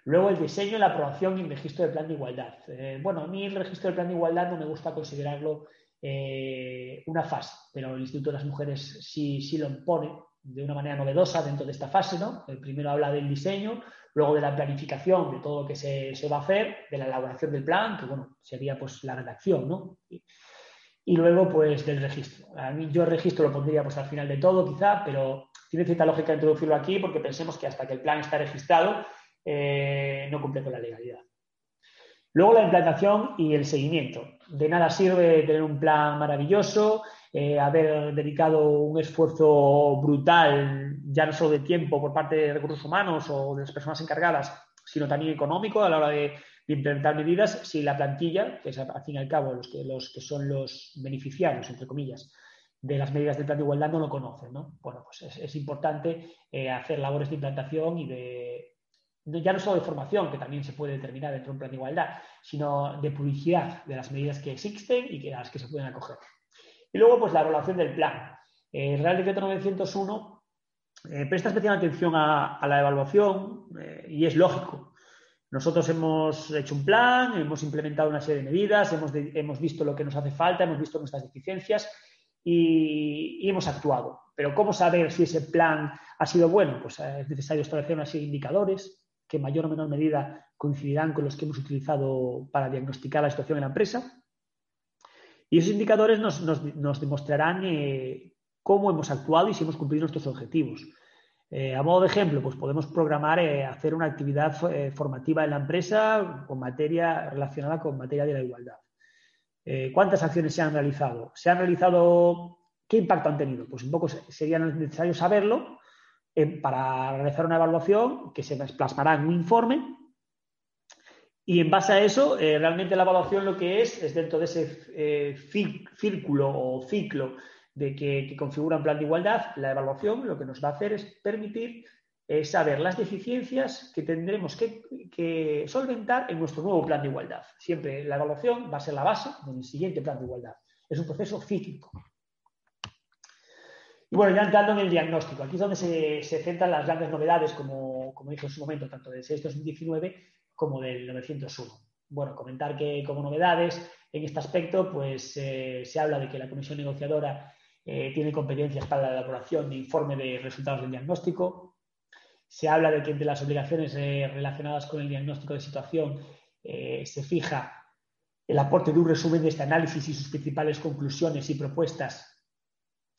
Luego el diseño, la aprobación y el registro del plan de igualdad. bueno, a mí el registro del plan de igualdad no me gusta considerarlo eh, una fase, pero el Instituto de las Mujeres sí, sí lo pone de una manera novedosa dentro de esta fase, ¿no? El primero habla del diseño, luego de la planificación de todo lo que se, va a hacer, de la elaboración del plan, que bueno, sería pues la redacción, ¿no? Y, luego pues del registro. A mí yo el registro lo pondría pues al final de todo quizá, pero tiene cierta lógica introducirlo aquí porque pensemos que hasta que el plan está registrado eh, no cumple con la legalidad. Luego la implantación y el seguimiento. De nada sirve tener un plan maravilloso, eh, haber dedicado un esfuerzo brutal, ya no solo de tiempo por parte de recursos humanos o de las personas encargadas, sino también económico a la hora de, implementar medidas, si la plantilla, que es al fin y al cabo los que, los que son los beneficiarios, entre comillas, de las medidas del plan de igualdad no lo conocen. ¿no? Bueno, pues es, importante eh, hacer labores de implantación y de, ya no solo de formación, que también se puede determinar dentro de un plan de igualdad, sino de publicidad de las medidas que existen y a las que se pueden acoger. Y luego, pues la evaluación del plan. El Real Decreto 901 eh, presta especial atención a, la evaluación eh, y es lógico. Nosotros hemos hecho un plan, hemos implementado una serie de medidas, hemos, hemos visto lo que nos hace falta, hemos visto nuestras deficiencias y, y, hemos actuado. Pero ¿cómo saber si ese plan ha sido bueno? Pues eh, es necesario establecer una serie de indicadores, que mayor o menor medida coincidirán con los que hemos utilizado para diagnosticar la situación en la empresa. Y esos indicadores nos, demostrarán eh, cómo hemos actuado y si hemos cumplido nuestros objetivos. Eh, a modo de ejemplo, pues podemos programar eh, hacer una actividad formativa en la empresa con materia relacionada con materia de la igualdad. ¿Cuántas acciones se han realizado? ¿Se han realizado? ¿Qué impacto han tenido? Pues un poco sería necesario saberlo para realizar una evaluación que se plasmará en un informe y en base a eso, eh, realmente la evaluación lo que es es dentro de ese eh, círculo o ciclo de que, configura un plan de igualdad, la evaluación lo que nos va a hacer es permitir eh, saber las deficiencias que tendremos que, que, solventar en nuestro nuevo plan de igualdad. Siempre la evaluación va a ser la base del siguiente plan de igualdad. Es un proceso cíclico. Y bueno, ya entrando en el diagnóstico, aquí es donde se, centran las grandes novedades, como, como dije en su momento, tanto del 6-2019 como del 901. Bueno, comentar que como novedades en este aspecto, pues eh, se habla de que la comisión negociadora eh, tiene competencias para la elaboración de informe de resultados del diagnóstico. Se habla de que entre las obligaciones eh, relacionadas con el diagnóstico de situación se fija el aporte de un resumen de este análisis y sus principales conclusiones y propuestas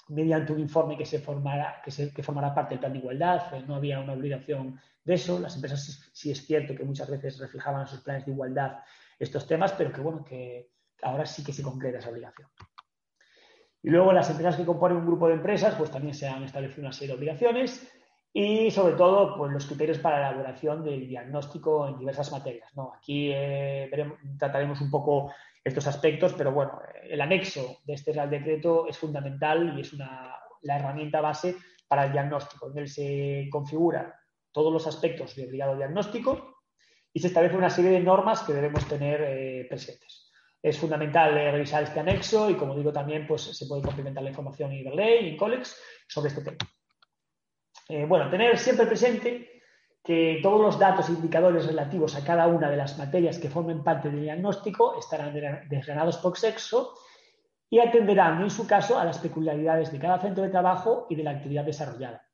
mediante un informe que, se formará, que, se, que formará parte del plan de igualdad. Eh, no había una obligación de eso. Las empresas sí, es cierto que muchas veces reflejaban en sus planes de igualdad estos temas, pero que bueno, que ahora sí que se concreta esa obligación. Y luego las empresas que componen un grupo de empresas, pues también se han establecido una serie de obligaciones y sobre todo pues, los criterios para la elaboración del diagnóstico en diversas materias. ¿no? Aquí eh, trataremos un poco estos aspectos, pero bueno, el anexo de este Real Decreto es fundamental y es una, la herramienta base para el diagnóstico, en él se configuran todos los aspectos de obligado diagnóstico y se establece una serie de normas que debemos tener eh, presentes. Es fundamental eh, revisar este anexo y, como digo, también pues, se puede complementar la información en Iberley y en Colex sobre este tema. Eh, bueno, tener siempre presente que todos los datos e indicadores relativos a cada una de las materias que formen parte del diagnóstico estarán desgranados por sexo y atenderán, en su caso, a las peculiaridades de cada centro de trabajo y de la actividad desarrollada.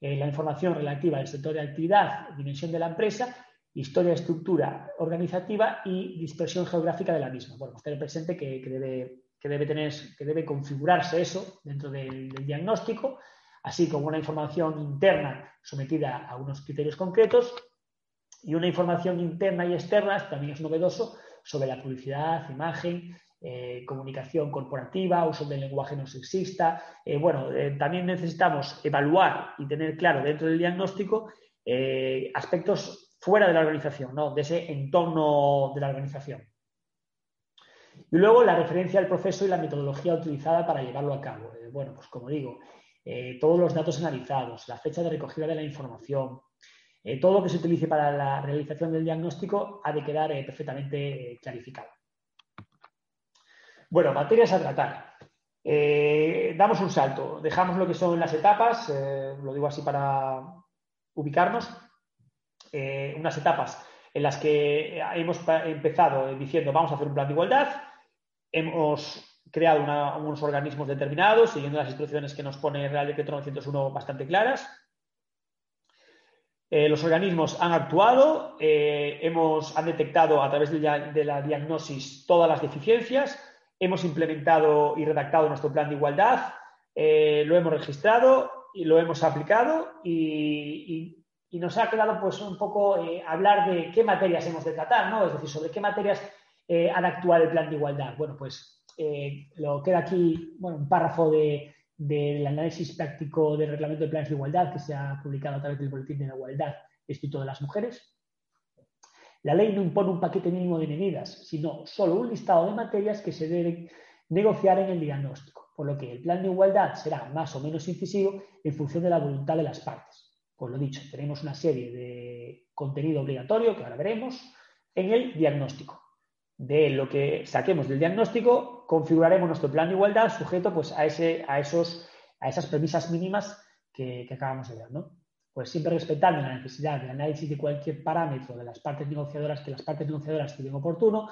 Eh, la información relativa al sector de actividad, dimensión de la empresa, historia, estructura organizativa y dispersión geográfica de la misma. Bueno, tener presente que debe configurarse eso dentro del diagnóstico así como una información interna sometida a unos criterios concretos y una información interna y externa, también es novedoso, sobre la publicidad, imagen, eh, comunicación corporativa, uso del lenguaje no sexista. Eh, bueno, eh, también necesitamos evaluar y tener claro dentro del diagnóstico aspectos fuera de la organización, ¿no? de ese entorno de la organización. Y luego la referencia al proceso y la metodología utilizada para llevarlo a cabo. bueno, pues como digo, eh, todos los datos analizados, la fecha de recogida de la información, eh, todo lo que se utilice para la realización del diagnóstico ha de quedar eh, perfectamente clarificado. Bueno, materias a tratar. damos un salto, dejamos lo que son las etapas, lo digo así para ubicarnos, unas etapas en las que hemos empezado diciendo vamos a hacer un plan de igualdad, hemos creado unos organismos determinados, siguiendo las instrucciones que nos pone Real Decreto 901 bastante claras. Eh, los organismos han actuado, eh, hemos, han detectado a través de, la diagnosis todas las deficiencias, hemos implementado y redactado nuestro plan de igualdad, eh, lo hemos registrado y lo hemos aplicado y, nos ha quedado pues un poco hablar de qué materias hemos de tratar, ¿no? Es decir, sobre qué materias ha de actuar el plan de igualdad. Bueno, pues eh, lo queda aquí bueno, un párrafo del análisis práctico del reglamento de planes de igualdad que se ha publicado a través del Boletín de la Igualdad Instituto de las Mujeres. La ley no impone un paquete mínimo de medidas, sino solo un listado de materias que se deben negociar en el diagnóstico, por lo que el plan de igualdad será más o menos incisivo en función de la voluntad de las partes. Por lo dicho, tenemos una serie de contenido obligatorio, que ahora veremos, en el diagnóstico de lo que saquemos del diagnóstico, configuraremos nuestro plan de igualdad sujeto pues, a, ese, a, esos, a esas premisas mínimas que, acabamos de ver. ¿no? Pues siempre respetando la necesidad del análisis de cualquier parámetro de las partes negociadoras que las partes negociadoras estimen oportuno,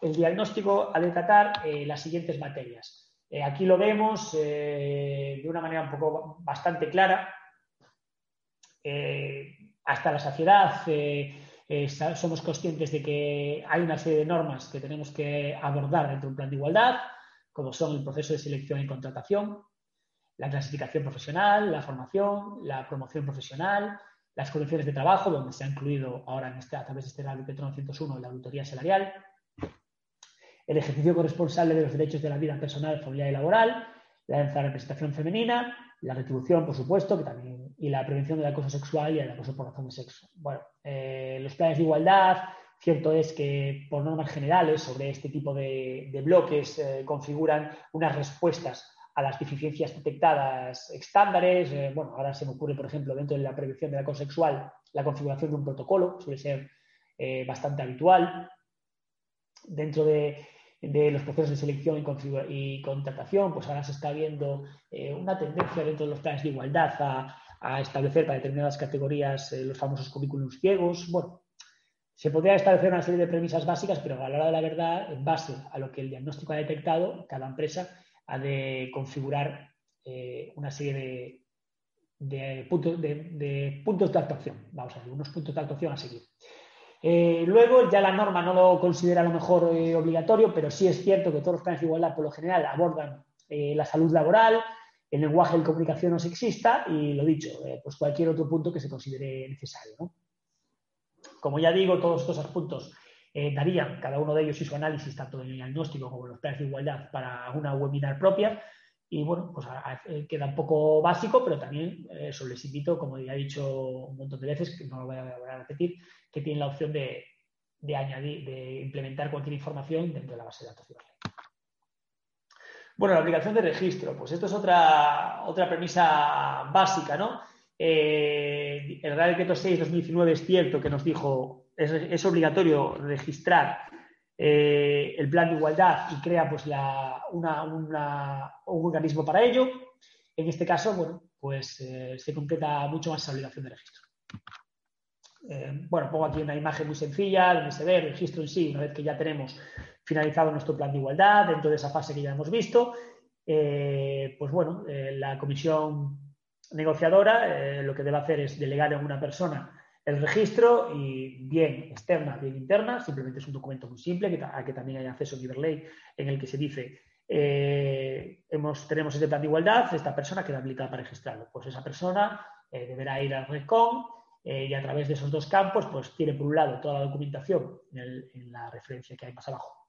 el diagnóstico ha de tratar eh, las siguientes materias. Eh, aquí lo vemos eh, de una manera un poco bastante clara. hasta la saciedad eh, somos conscientes de que hay una serie de normas que tenemos que abordar dentro de un plan de igualdad, como son el proceso de selección y contratación, la clasificación profesional, la formación, la promoción profesional, las condiciones de trabajo, donde se ha incluido ahora en este, a través de este Real Decreto 901 la auditoría salarial, el ejercicio corresponsable de los derechos de la vida personal, familiar y laboral, la representación femenina, la retribución, por supuesto, que también, y la prevención del acoso sexual y el acoso por razón de sexo. Bueno, eh, los planes de igualdad, cierto es que por normas generales sobre este tipo de, bloques eh, configuran unas respuestas a las deficiencias detectadas estándares. Eh, bueno, ahora se me ocurre, por ejemplo, dentro de la prevención del acoso sexual, la configuración de un protocolo, suele ser bastante habitual. Dentro de de los procesos de selección y, contratación, pues ahora se está viendo eh, una tendencia dentro de los planes de igualdad a, establecer para determinadas categorías eh, los famosos currículums ciegos. Bueno, se podría establecer una serie de premisas básicas, pero a la hora de la verdad, en base a lo que el diagnóstico ha detectado, cada empresa ha de configurar eh, una serie de, de, puntos de actuación, vamos a ver, unos puntos de actuación a seguir. Eh, luego, ya la norma no lo considera a lo mejor eh, obligatorio, pero sí es cierto que todos los planes de igualdad, por lo general, abordan eh, la salud laboral, el lenguaje de comunicación no sexista y, lo dicho, pues cualquier otro punto que se considere necesario. Como ya digo, todos estos puntos darían cada uno de ellos y su análisis, tanto en diagnóstico como en los planes de igualdad, para una webinar propia. Y bueno, pues queda un poco básico, pero también eso les invito, como ya he dicho un montón de veces, que no lo voy a repetir, que tienen la opción de, añadir, de implementar cualquier información dentro de la base de datos Bueno, la aplicación de registro, pues esto es otra, otra premisa básica, ¿no? Eh, el Real Decreto 6-2019 es cierto que nos dijo es, es obligatorio registrar eh, el plan de igualdad y crea pues un organismo para ello. En este caso, bueno, pues eh, se completa mucho más esa obligación de registro. bueno, pongo aquí una imagen muy sencilla donde se ve el registro en sí, una vez que ya tenemos finalizado nuestro plan de igualdad, dentro de esa fase que ya hemos visto, pues bueno, la comisión negociadora lo que debe hacer es delegar en una persona el registro y bien externa, bien interna, simplemente es un documento muy simple que, a que también hay acceso en Iberley en el que se dice eh, hemos, tenemos este plan de igualdad, esta persona queda habilitada para registrarlo. Pues esa persona eh, deberá ir al RECON eh, y a través de esos dos campos pues tiene por un lado toda la documentación en, la referencia que hay más abajo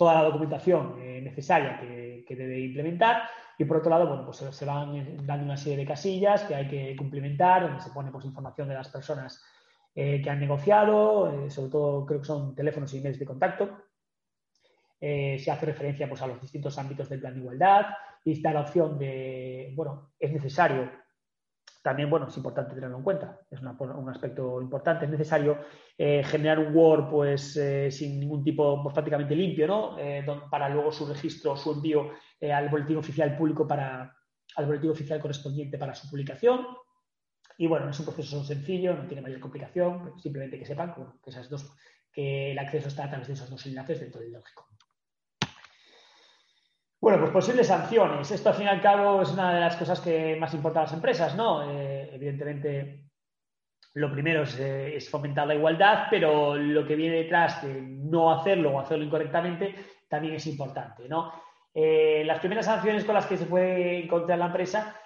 toda la documentación necesaria que, debe implementar y por otro lado, bueno, pues se van dando una serie de casillas que hay que cumplimentar, donde se pone pues, información de las personas eh, que han negociado, eh, sobre todo creo que son teléfonos y emails de contacto. Eh, se hace referencia pues, a los distintos ámbitos del plan de igualdad y está la opción de, bueno, es necesario también, bueno, es importante tenerlo en cuenta, es un aspecto importante. Es necesario eh, generar un Word pues eh, sin ningún tipo, pues prácticamente limpio, ¿no? Eh, para luego su registro, su envío al boletín oficial público para, al boletín oficial correspondiente para su publicación. Y bueno, es un proceso sencillo, no tiene mayor complicación, simplemente que sepan que, esas dos, que el acceso está a través de esos dos enlaces dentro del lógico. Bueno, pues posibles sanciones. Esto al fin y al cabo es una de las cosas que más importa a las empresas, ¿no? Eh, evidentemente, lo primero eh, es, fomentar la igualdad, pero lo que viene detrás de no hacerlo o hacerlo incorrectamente también es importante, ¿no? Eh, las primeras sanciones con las que se puede encontrar la empresa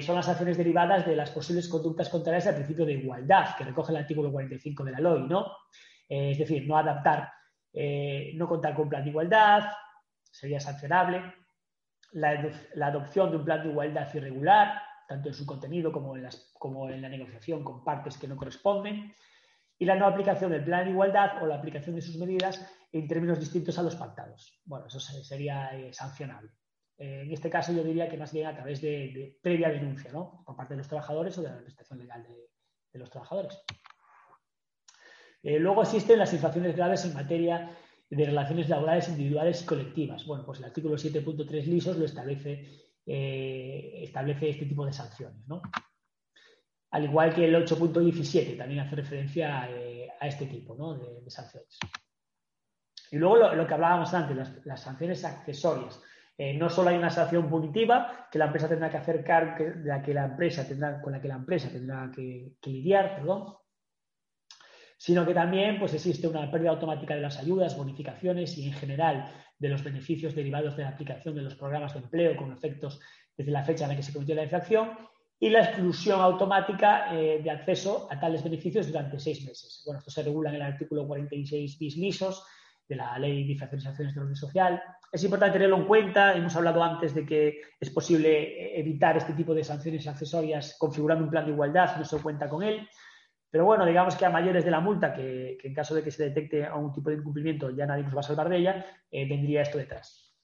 son las sanciones derivadas de las posibles conductas contrarias al principio de igualdad, que recoge el artículo 45 de la LOI, ¿no? es decir, no adaptar, no contar con plan de igualdad, sería sancionable. La, adopción de un plan de igualdad irregular, tanto en su contenido como en, la negociación con partes que no corresponden. Y la no aplicación del plan de igualdad o la aplicación de sus medidas en términos distintos a los pactados. Bueno, eso sería eh, sancionable. Eh, en este caso yo diría que más bien a través de, previa denuncia, ¿no? Por parte de los trabajadores o de la administración legal de, los trabajadores. Eh, luego existen las infracciones graves en materia de relaciones laborales individuales y colectivas. Bueno, pues el artículo 7.3 lisos lo establece, eh, establece este tipo de sanciones, ¿no? Al igual que el 8.17 también hace referencia eh, a este tipo de, sanciones. Y luego lo, que hablábamos antes, las, sanciones accesorias. Eh, no solo hay una sanción punitiva que la empresa tendrá que que, la que la empresa tendrá, con la que la empresa tendrá que, que lidiar, perdón, sino que también pues, existe una pérdida automática de las ayudas, bonificaciones y en general de los beneficios derivados de la aplicación de los programas de empleo con efectos desde la fecha en la que se cometió la infracción y la exclusión automática eh, de acceso a tales beneficios durante seis meses. Bueno, esto se regula en el artículo 46 bis lisos de la Ley de Diferenciaciones de Orden Social. Es importante tenerlo en cuenta. Hemos hablado antes de que es posible evitar este tipo de sanciones accesorias configurando un plan de igualdad, no se cuenta con él. Pero bueno, digamos que a mayores de la multa, que, en caso de que se detecte algún tipo de incumplimiento ya nadie nos va a salvar de ella, eh, vendría esto detrás.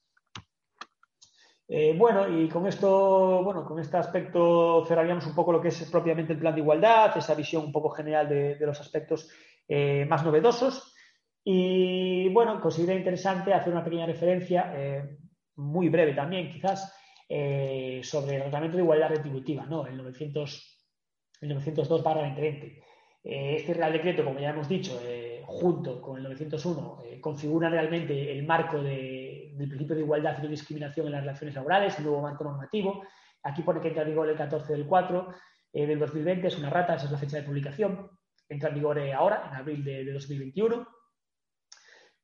Eh, bueno, y con esto, bueno, con este aspecto cerraríamos un poco lo que es propiamente el plan de igualdad, esa visión un poco general de, los aspectos eh, más novedosos. Y bueno, considero interesante hacer una pequeña referencia, muy breve también quizás, sobre el reglamento de igualdad retributiva, ¿no? El, 900, el 902 2020. Eh, este Real Decreto, como ya hemos dicho, eh, junto con el 901, eh, configura realmente el marco del principio de igualdad y no discriminación en las relaciones laborales, el nuevo marco normativo. Aquí pone que entra en vigor el 14 del 4 del 2020, es una rata, esa es la fecha de publicación. Entra en vigor ahora, en abril de, 2021.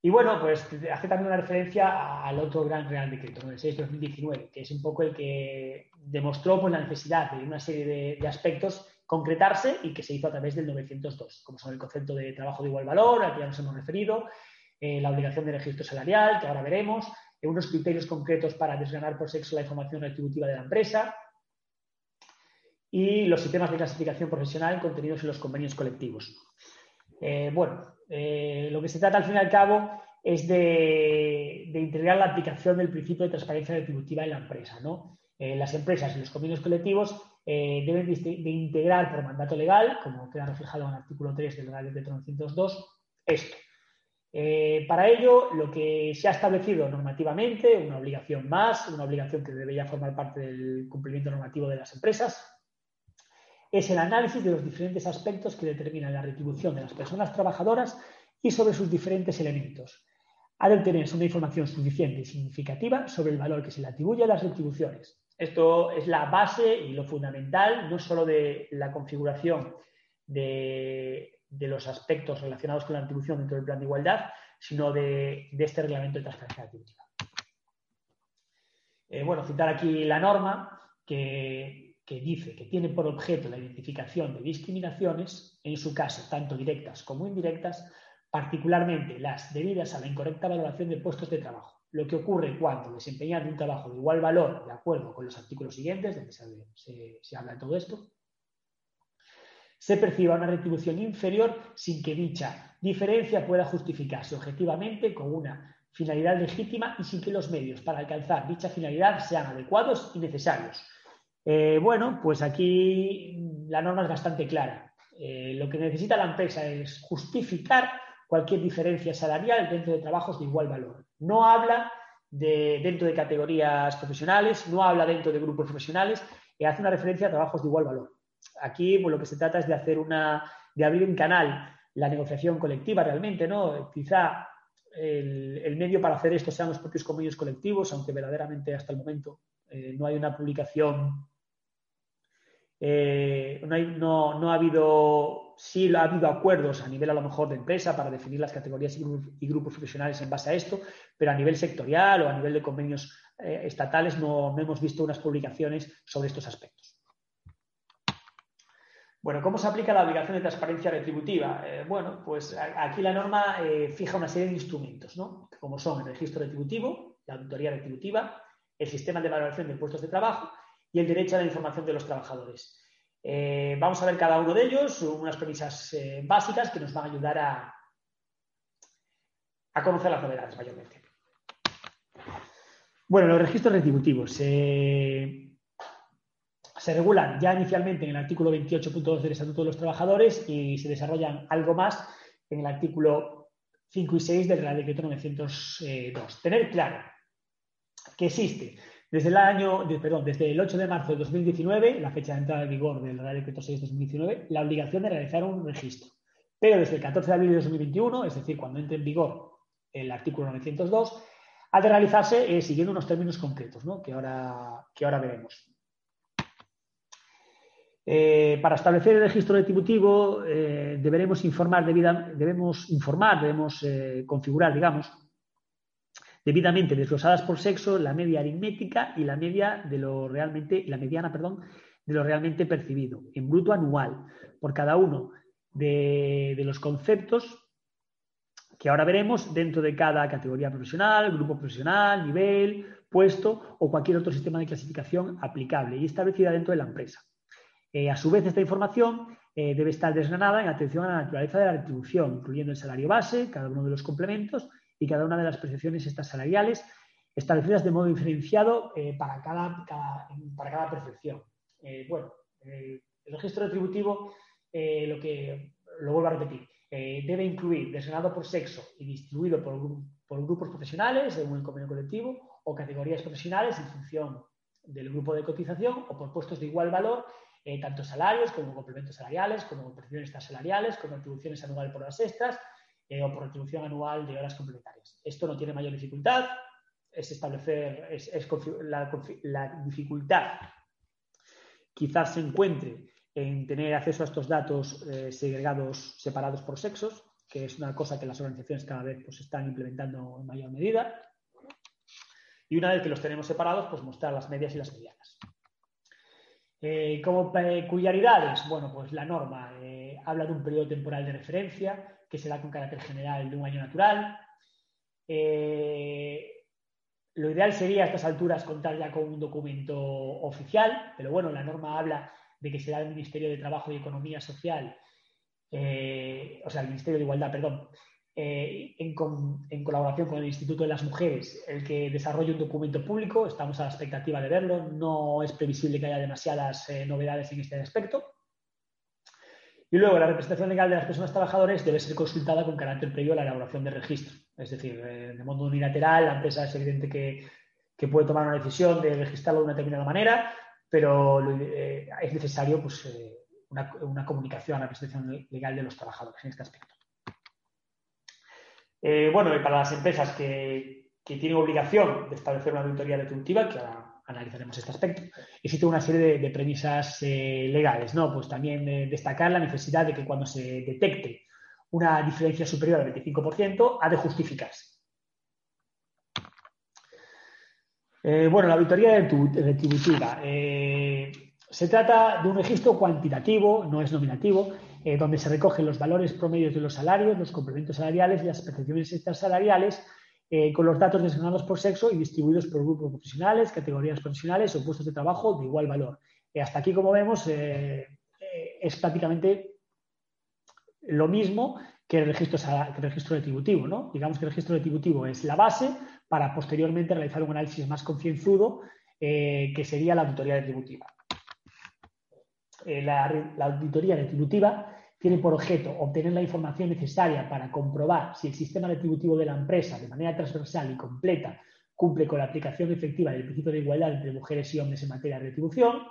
Y bueno, pues hace también una referencia al otro gran Real Decreto, el 6-2019, que es un poco el que demostró pues, la necesidad de una serie de aspectos concretarse y que se hizo a través del 902, como son el concepto de trabajo de igual valor, al que ya nos hemos referido, eh, la obligación de registro salarial, que ahora veremos, eh, unos criterios concretos para desganar por sexo la información retributiva de la empresa y los sistemas de clasificación profesional contenidos en los convenios colectivos. Eh, bueno, lo que se trata al fin y al cabo es de, de, integrar la aplicación del principio de transparencia retributiva en la empresa. ¿no? las empresas y los convenios colectivos eh, deben de, integrar por mandato legal, como queda reflejado en el artículo 3 del Real Decreto 902, esto. Eh, para ello, lo que se ha establecido normativamente, una obligación más, una obligación que debería formar parte del cumplimiento normativo de las empresas, es el análisis de los diferentes aspectos que determinan la retribución de las personas trabajadoras y sobre sus diferentes elementos. Ha de obtenerse una información suficiente y significativa sobre el valor que se le atribuye a las retribuciones. Esto es la base y lo fundamental, no solo de la configuración de, los aspectos relacionados con la retribución dentro del plan de igualdad, sino de, este reglamento de transferencia retributiva. Eh, bueno, citar aquí la norma que dice que tiene por objeto la identificación de discriminaciones, en su caso tanto directas como indirectas, particularmente las debidas a la incorrecta valoración de puestos de trabajo. Lo que ocurre cuando desempeñando un trabajo de igual valor, de acuerdo con los artículos siguientes, donde se, se habla de todo esto, se perciba una retribución inferior sin que dicha diferencia pueda justificarse objetivamente con una finalidad legítima y sin que los medios para alcanzar dicha finalidad sean adecuados y necesarios eh, bueno, pues aquí la norma es bastante clara. Eh, lo que necesita la empresa es justificar cualquier diferencia salarial dentro de trabajos de igual valor. No habla de, dentro de categorías profesionales, no habla dentro de grupos profesionales, y hace una referencia a trabajos de igual valor. Aquí pues, lo que se trata es de hacer una, de abrir un canal, la negociación colectiva realmente, ¿no? Quizá el, el medio para hacer esto sean los propios convenios colectivos, aunque verdaderamente hasta el momento eh, no hay una publicación eh, no, ha habido, sí ha habido acuerdos a nivel a lo mejor de empresa para definir las categorías y, grupos profesionales en base a esto, pero a nivel sectorial o a nivel de convenios eh, estatales no, hemos visto unas publicaciones sobre estos aspectos. Bueno, ¿cómo se aplica la obligación de transparencia retributiva? Eh, bueno, pues aquí la norma fija una serie de instrumentos, ¿no? Como son el registro retributivo, la auditoría retributiva, el sistema de valoración de puestos de trabajo y el derecho a la información de los trabajadores. Eh, vamos a ver cada uno de ellos, unas premisas eh, básicas que nos van a ayudar a, conocer las novedades mayormente. Bueno, los registros retributivos se regulan ya inicialmente en el artículo 28.2 del Estatuto de los Trabajadores y se desarrollan algo más en el artículo 5 y 6 del Real Decreto 902. Tener claro que existe desde el año, perdón, desde el 8 de marzo de 2019, la fecha de entrada en vigor del Real Decreto 6 de 2019, la obligación de realizar un registro. Pero desde el 14 de abril de 2021, es decir, cuando entre en vigor el artículo 902, ha de realizarse eh, siguiendo unos términos concretos, ¿no? que, ahora, que ahora veremos. Eh, para establecer el registro retributivo eh, deberemos informar, debemos informar, debemos configurar, digamos, debidamente desglosadas por sexo, la media aritmética y la media de lo realmente, la mediana, perdón, de lo realmente percibido, en bruto anual, por cada uno de, los conceptos que ahora veremos dentro de cada categoría profesional, grupo profesional, nivel, puesto o cualquier otro sistema de clasificación aplicable y establecida dentro de la empresa. Eh, a su vez, esta información eh, debe estar desgranada en atención a la naturaleza de la retribución, incluyendo el salario base, cada uno de los complementos y cada una de las percepciones estas salariales establecidas de modo diferenciado eh, para, cada, para cada percepción. Eh, bueno, el registro retributivo, eh, lo que lo vuelvo a repetir, debe incluir desgranado por sexo y distribuido por, por, grupos profesionales según el convenio colectivo o categorías profesionales en función del grupo de cotización o por puestos de igual valor, tanto salarios como complementos salariales, como percepciones extrasalariales, como atribuciones anuales por las extras, eh, o por retribución anual de horas complementarias. Esto no tiene mayor dificultad, es establecer, es, la, dificultad quizás se encuentre en tener acceso a estos datos eh, segregados, separados por sexos, que es una cosa que las organizaciones cada vez pues, están implementando en mayor medida. Y una vez que los tenemos separados, pues mostrar las medias y las medianas. Eh, como peculiaridades, bueno, pues la norma habla de un periodo temporal de referencia, que se da con carácter general de un año natural. Eh, lo ideal sería a estas alturas contar ya con un documento oficial, pero bueno, la norma habla de que será el Ministerio de Trabajo y Economía Social, eh, o sea, el Ministerio de Igualdad, perdón, eh, en, en, colaboración con el Instituto de las Mujeres, el que desarrolle un documento público. Estamos a la expectativa de verlo. No es previsible que haya demasiadas novedades en este aspecto. Y luego, la representación legal de las personas trabajadoras debe ser consultada con carácter previo a la elaboración del registro. Es decir, de modo unilateral, la empresa es evidente que, puede tomar una decisión de registrarlo de una determinada manera, pero eh, es necesario pues, eh, una, comunicación a la prestación legal de los trabajadores en este aspecto. Eh, bueno, y para las empresas que, tienen obligación de establecer una auditoría retributiva, que ahora analizaremos este aspecto, existe una serie de, premisas eh, legales, ¿no? Pues también destacar la necesidad de que cuando se detecte una diferencia superior al 25%, ha de justificarse. Eh, bueno, la auditoría retributiva. Eh, se trata de un registro cuantitativo, no es nominativo, eh, donde se recogen los valores promedios de los salarios, los complementos salariales y las percepciones extrasalariales con los datos designados por sexo y distribuidos por grupos profesionales, categorías profesionales o puestos de trabajo de igual valor. hasta aquí, como vemos, es prácticamente lo mismo que el registro, que el registro retributivo. ¿no? Digamos que el registro retributivo es la base para posteriormente realizar un análisis más concienzudo, eh, que sería la auditoría retributiva. Eh, la, auditoría retributiva tiene por objeto obtener la información necesaria para comprobar si el sistema retributivo de la empresa, de manera transversal y completa, cumple con la aplicación efectiva del principio de igualdad entre mujeres y hombres en materia de retribución.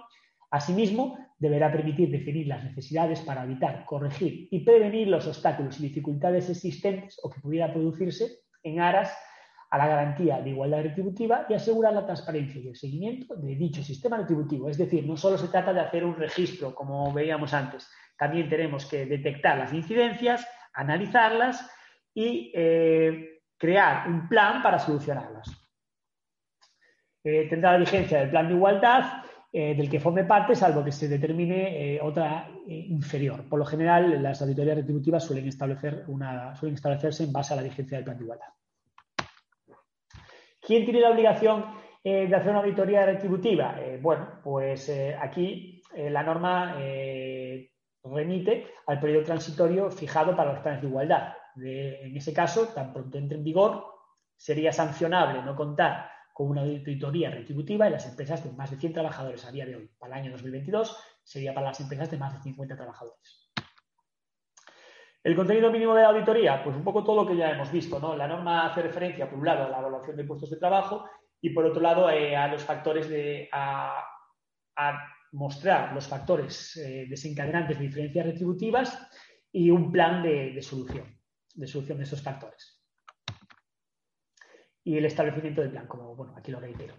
Asimismo, deberá permitir definir las necesidades para evitar, corregir y prevenir los obstáculos y dificultades existentes o que pudiera producirse en aras a la garantía de igualdad retributiva y asegurar la transparencia y el seguimiento de dicho sistema retributivo. Es decir, no solo se trata de hacer un registro, como veíamos antes, también tenemos que detectar las incidencias, analizarlas y eh, crear un plan para solucionarlas. Eh, tendrá la vigencia del plan de igualdad eh, del que forme parte, salvo que se determine otra inferior. Por lo general, las auditorías retributivas suelen, establecerse en base a la vigencia del plan de igualdad. ¿Quién tiene la obligación de hacer una auditoría retributiva? Bueno, pues aquí la norma remite al periodo transitorio fijado para los planes de igualdad. en ese caso, tan pronto entre en vigor, sería sancionable no contar con una auditoría retributiva en las empresas de más de 100 trabajadores a día de hoy. Para el año 2022 sería para las empresas de más de 50 trabajadores. El contenido mínimo de la auditoría, pues un poco todo lo que ya hemos visto. La norma hace referencia, por un lado, a la evaluación de puestos de trabajo y, por otro lado, eh, a los factores de. Mostrar los factores eh, desencadenantes de diferencias retributivas y un plan de, solución, de solución de esos factores. Y el establecimiento del plan, como bueno, aquí lo reitero.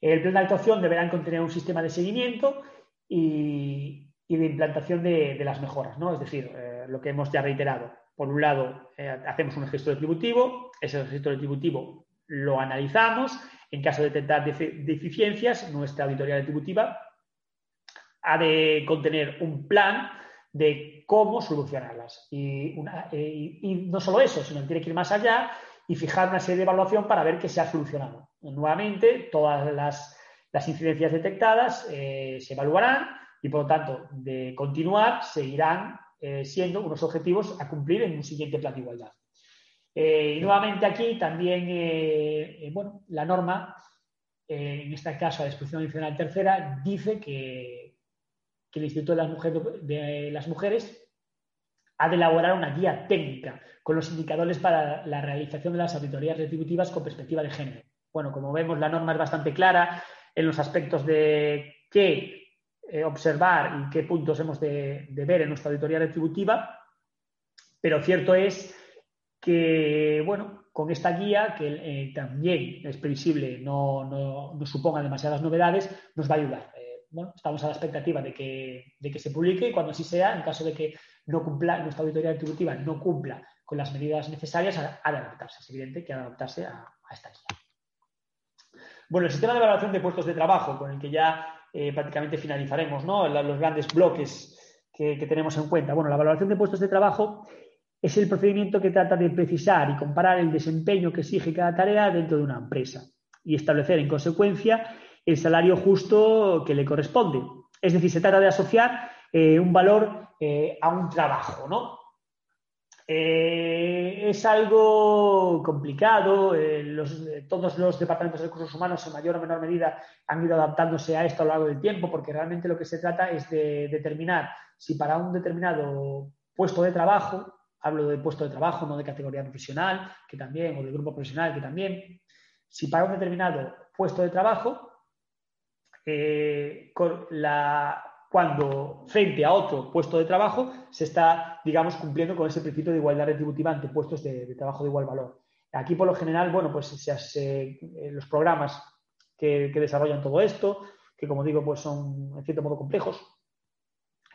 El plan de actuación deberá contener un sistema de seguimiento y, de implantación de, las mejoras, ¿no? Es decir, eh, lo que hemos ya reiterado. Por un lado, eh, hacemos un registro retributivo, ese registro retributivo lo analizamos, en caso de detectar deficiencias, nuestra auditoría retributiva ha de contener un plan de cómo solucionarlas. Y, eh, no solo eso, sino que tiene que ir más allá y fijar una serie de evaluación para ver qué se ha solucionado. Nuevamente, todas las, incidencias detectadas eh, se evaluarán y, por lo tanto, de continuar, seguirán eh, siendo unos objetivos a cumplir en un siguiente plan de igualdad. Eh, y nuevamente aquí también, bueno, la norma, en este caso la disposición adicional tercera, dice que, el Instituto de las, Mujeres, ha de elaborar una guía técnica con los indicadores para la realización de las auditorías retributivas con perspectiva de género. Bueno, como vemos, la norma es bastante clara en los aspectos de qué eh, observar y qué puntos hemos de, ver en nuestra auditoría retributiva, pero cierto es que, bueno, con esta guía, que eh, también es previsible, no, no, suponga demasiadas novedades, nos va a ayudar. Bueno, estamos a la expectativa de que, de que se publique y cuando así sea, en caso de que no cumpla, nuestra auditoría retributiva no cumpla con las medidas necesarias, ha, de adaptarse. Es evidente que ha de adaptarse a, esta guía. Bueno, el sistema de evaluación de puestos de trabajo, con el que ya eh, prácticamente finalizaremos, ¿no? Los grandes bloques que, tenemos en cuenta. Bueno, la valoración de puestos de trabajo es el procedimiento que trata de precisar y comparar el desempeño que exige cada tarea dentro de una empresa y establecer, en consecuencia, el salario justo que le corresponde. Es decir, se trata de asociar eh, un valor eh, a un trabajo, ¿no? Eh, es algo complicado. Todos los departamentos de recursos humanos, en mayor o menor medida, han ido adaptándose a esto a lo largo del tiempo, porque realmente lo que se trata es de determinar si para un determinado puesto de trabajo, hablo de puesto de trabajo, no de categoría profesional, que también, o de grupo profesional, que también, si para un determinado puesto de trabajo, eh, cuando frente a otro puesto de trabajo se está, digamos, cumpliendo con ese principio de igualdad retributiva ante puestos de, trabajo de igual valor. Aquí, por lo general, bueno, pues hace eh, los programas que, desarrollan todo esto, que como digo, pues son en cierto modo complejos,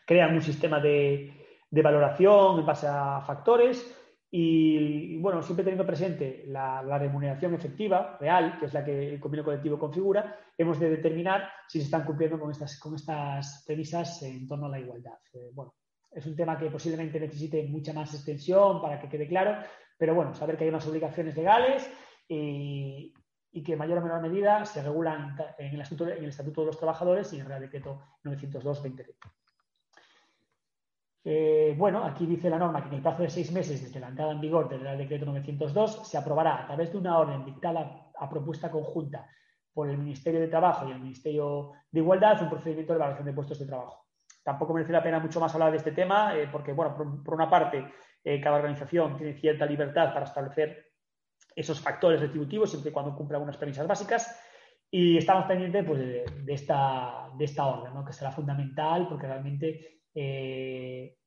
crean un sistema de valoración en base a factores y, bueno, siempre teniendo presente la, remuneración efectiva, real, que es la que el convenio colectivo configura, hemos de determinar si se están cumpliendo con estas, con estas premisas en torno a la igualdad. Eh, bueno, es un tema que posiblemente necesite mucha más extensión para que quede claro, pero bueno, saber que hay unas obligaciones legales y, que en mayor o menor medida se regulan en el, Estatuto, en el Estatuto de los Trabajadores y en el Real Decreto 902-2020. Eh, bueno, aquí dice la norma que en el plazo de seis meses desde la entrada en vigor del Real Decreto 902 se aprobará a través de una orden dictada a propuesta conjunta por el Ministerio de Trabajo y el Ministerio de Igualdad un procedimiento de evaluación de puestos de trabajo. Tampoco merece la pena mucho más hablar de este tema eh, porque, bueno, por, una parte, eh, cada organización tiene cierta libertad para establecer esos factores retributivos siempre y cuando cumpla algunas premisas básicas y estamos pendientes pues, de, esta, de esta orden, que será fundamental porque realmente eh,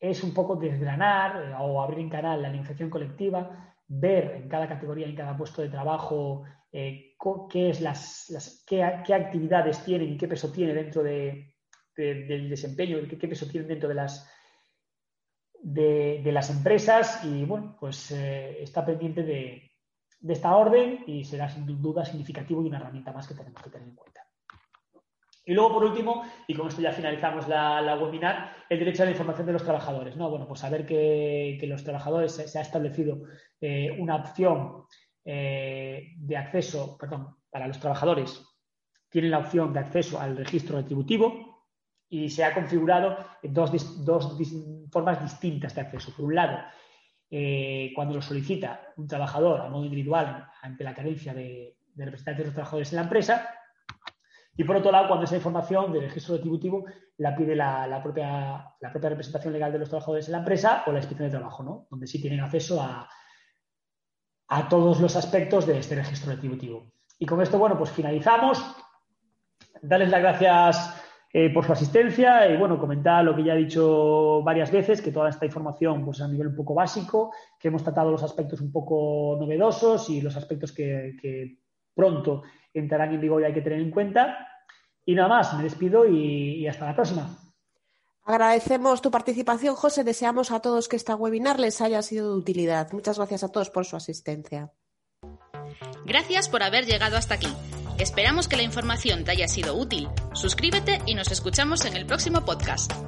es un poco desgranar eh, o abrir en canal la negociación colectiva, ver en cada categoría, en cada puesto de trabajo, eh, qué, es las, qué, actividades tienen y qué peso tiene dentro del desempeño, qué, peso tienen dentro de las, de, las empresas y bueno, pues está pendiente de, de esta orden y será sin duda significativo y una herramienta más que tenemos que tener en cuenta. Y luego, por último, y con esto ya finalizamos la, webinar, el derecho a la información de los trabajadores. ¿no? Bueno, pues saber que, los trabajadores se, ha establecido eh, una opción eh, de acceso, perdón, para los trabajadores tienen la opción de acceso al registro retributivo y se ha configurado dos, dos formas distintas de acceso. Por un lado, eh, cuando lo solicita un trabajador a modo individual ante la carencia de, de representantes de los trabajadores en la empresa, y por otro lado, cuando esa información del registro retributivo la pide la, propia, la propia representación legal de los trabajadores en la empresa o la inspección de trabajo, ¿no? donde sí tienen acceso a, a todos los aspectos de este registro retributivo. Y con esto, bueno, pues finalizamos. Darles las gracias eh, por su asistencia y, bueno, comentar lo que ya he dicho varias veces, que toda esta información, pues a nivel un poco básico, que hemos tratado los aspectos un poco novedosos y los aspectos que, que pronto entrarán en vigor y hay que tener en cuenta. Y nada más, me despido y, hasta la próxima. Agradecemos tu participación, José. Deseamos a todos que esta webinar les haya sido de utilidad. Muchas gracias a todos por su asistencia. Gracias por haber llegado hasta aquí. Esperamos que la información te haya sido útil. Suscríbete y nos escuchamos en el próximo podcast.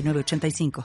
85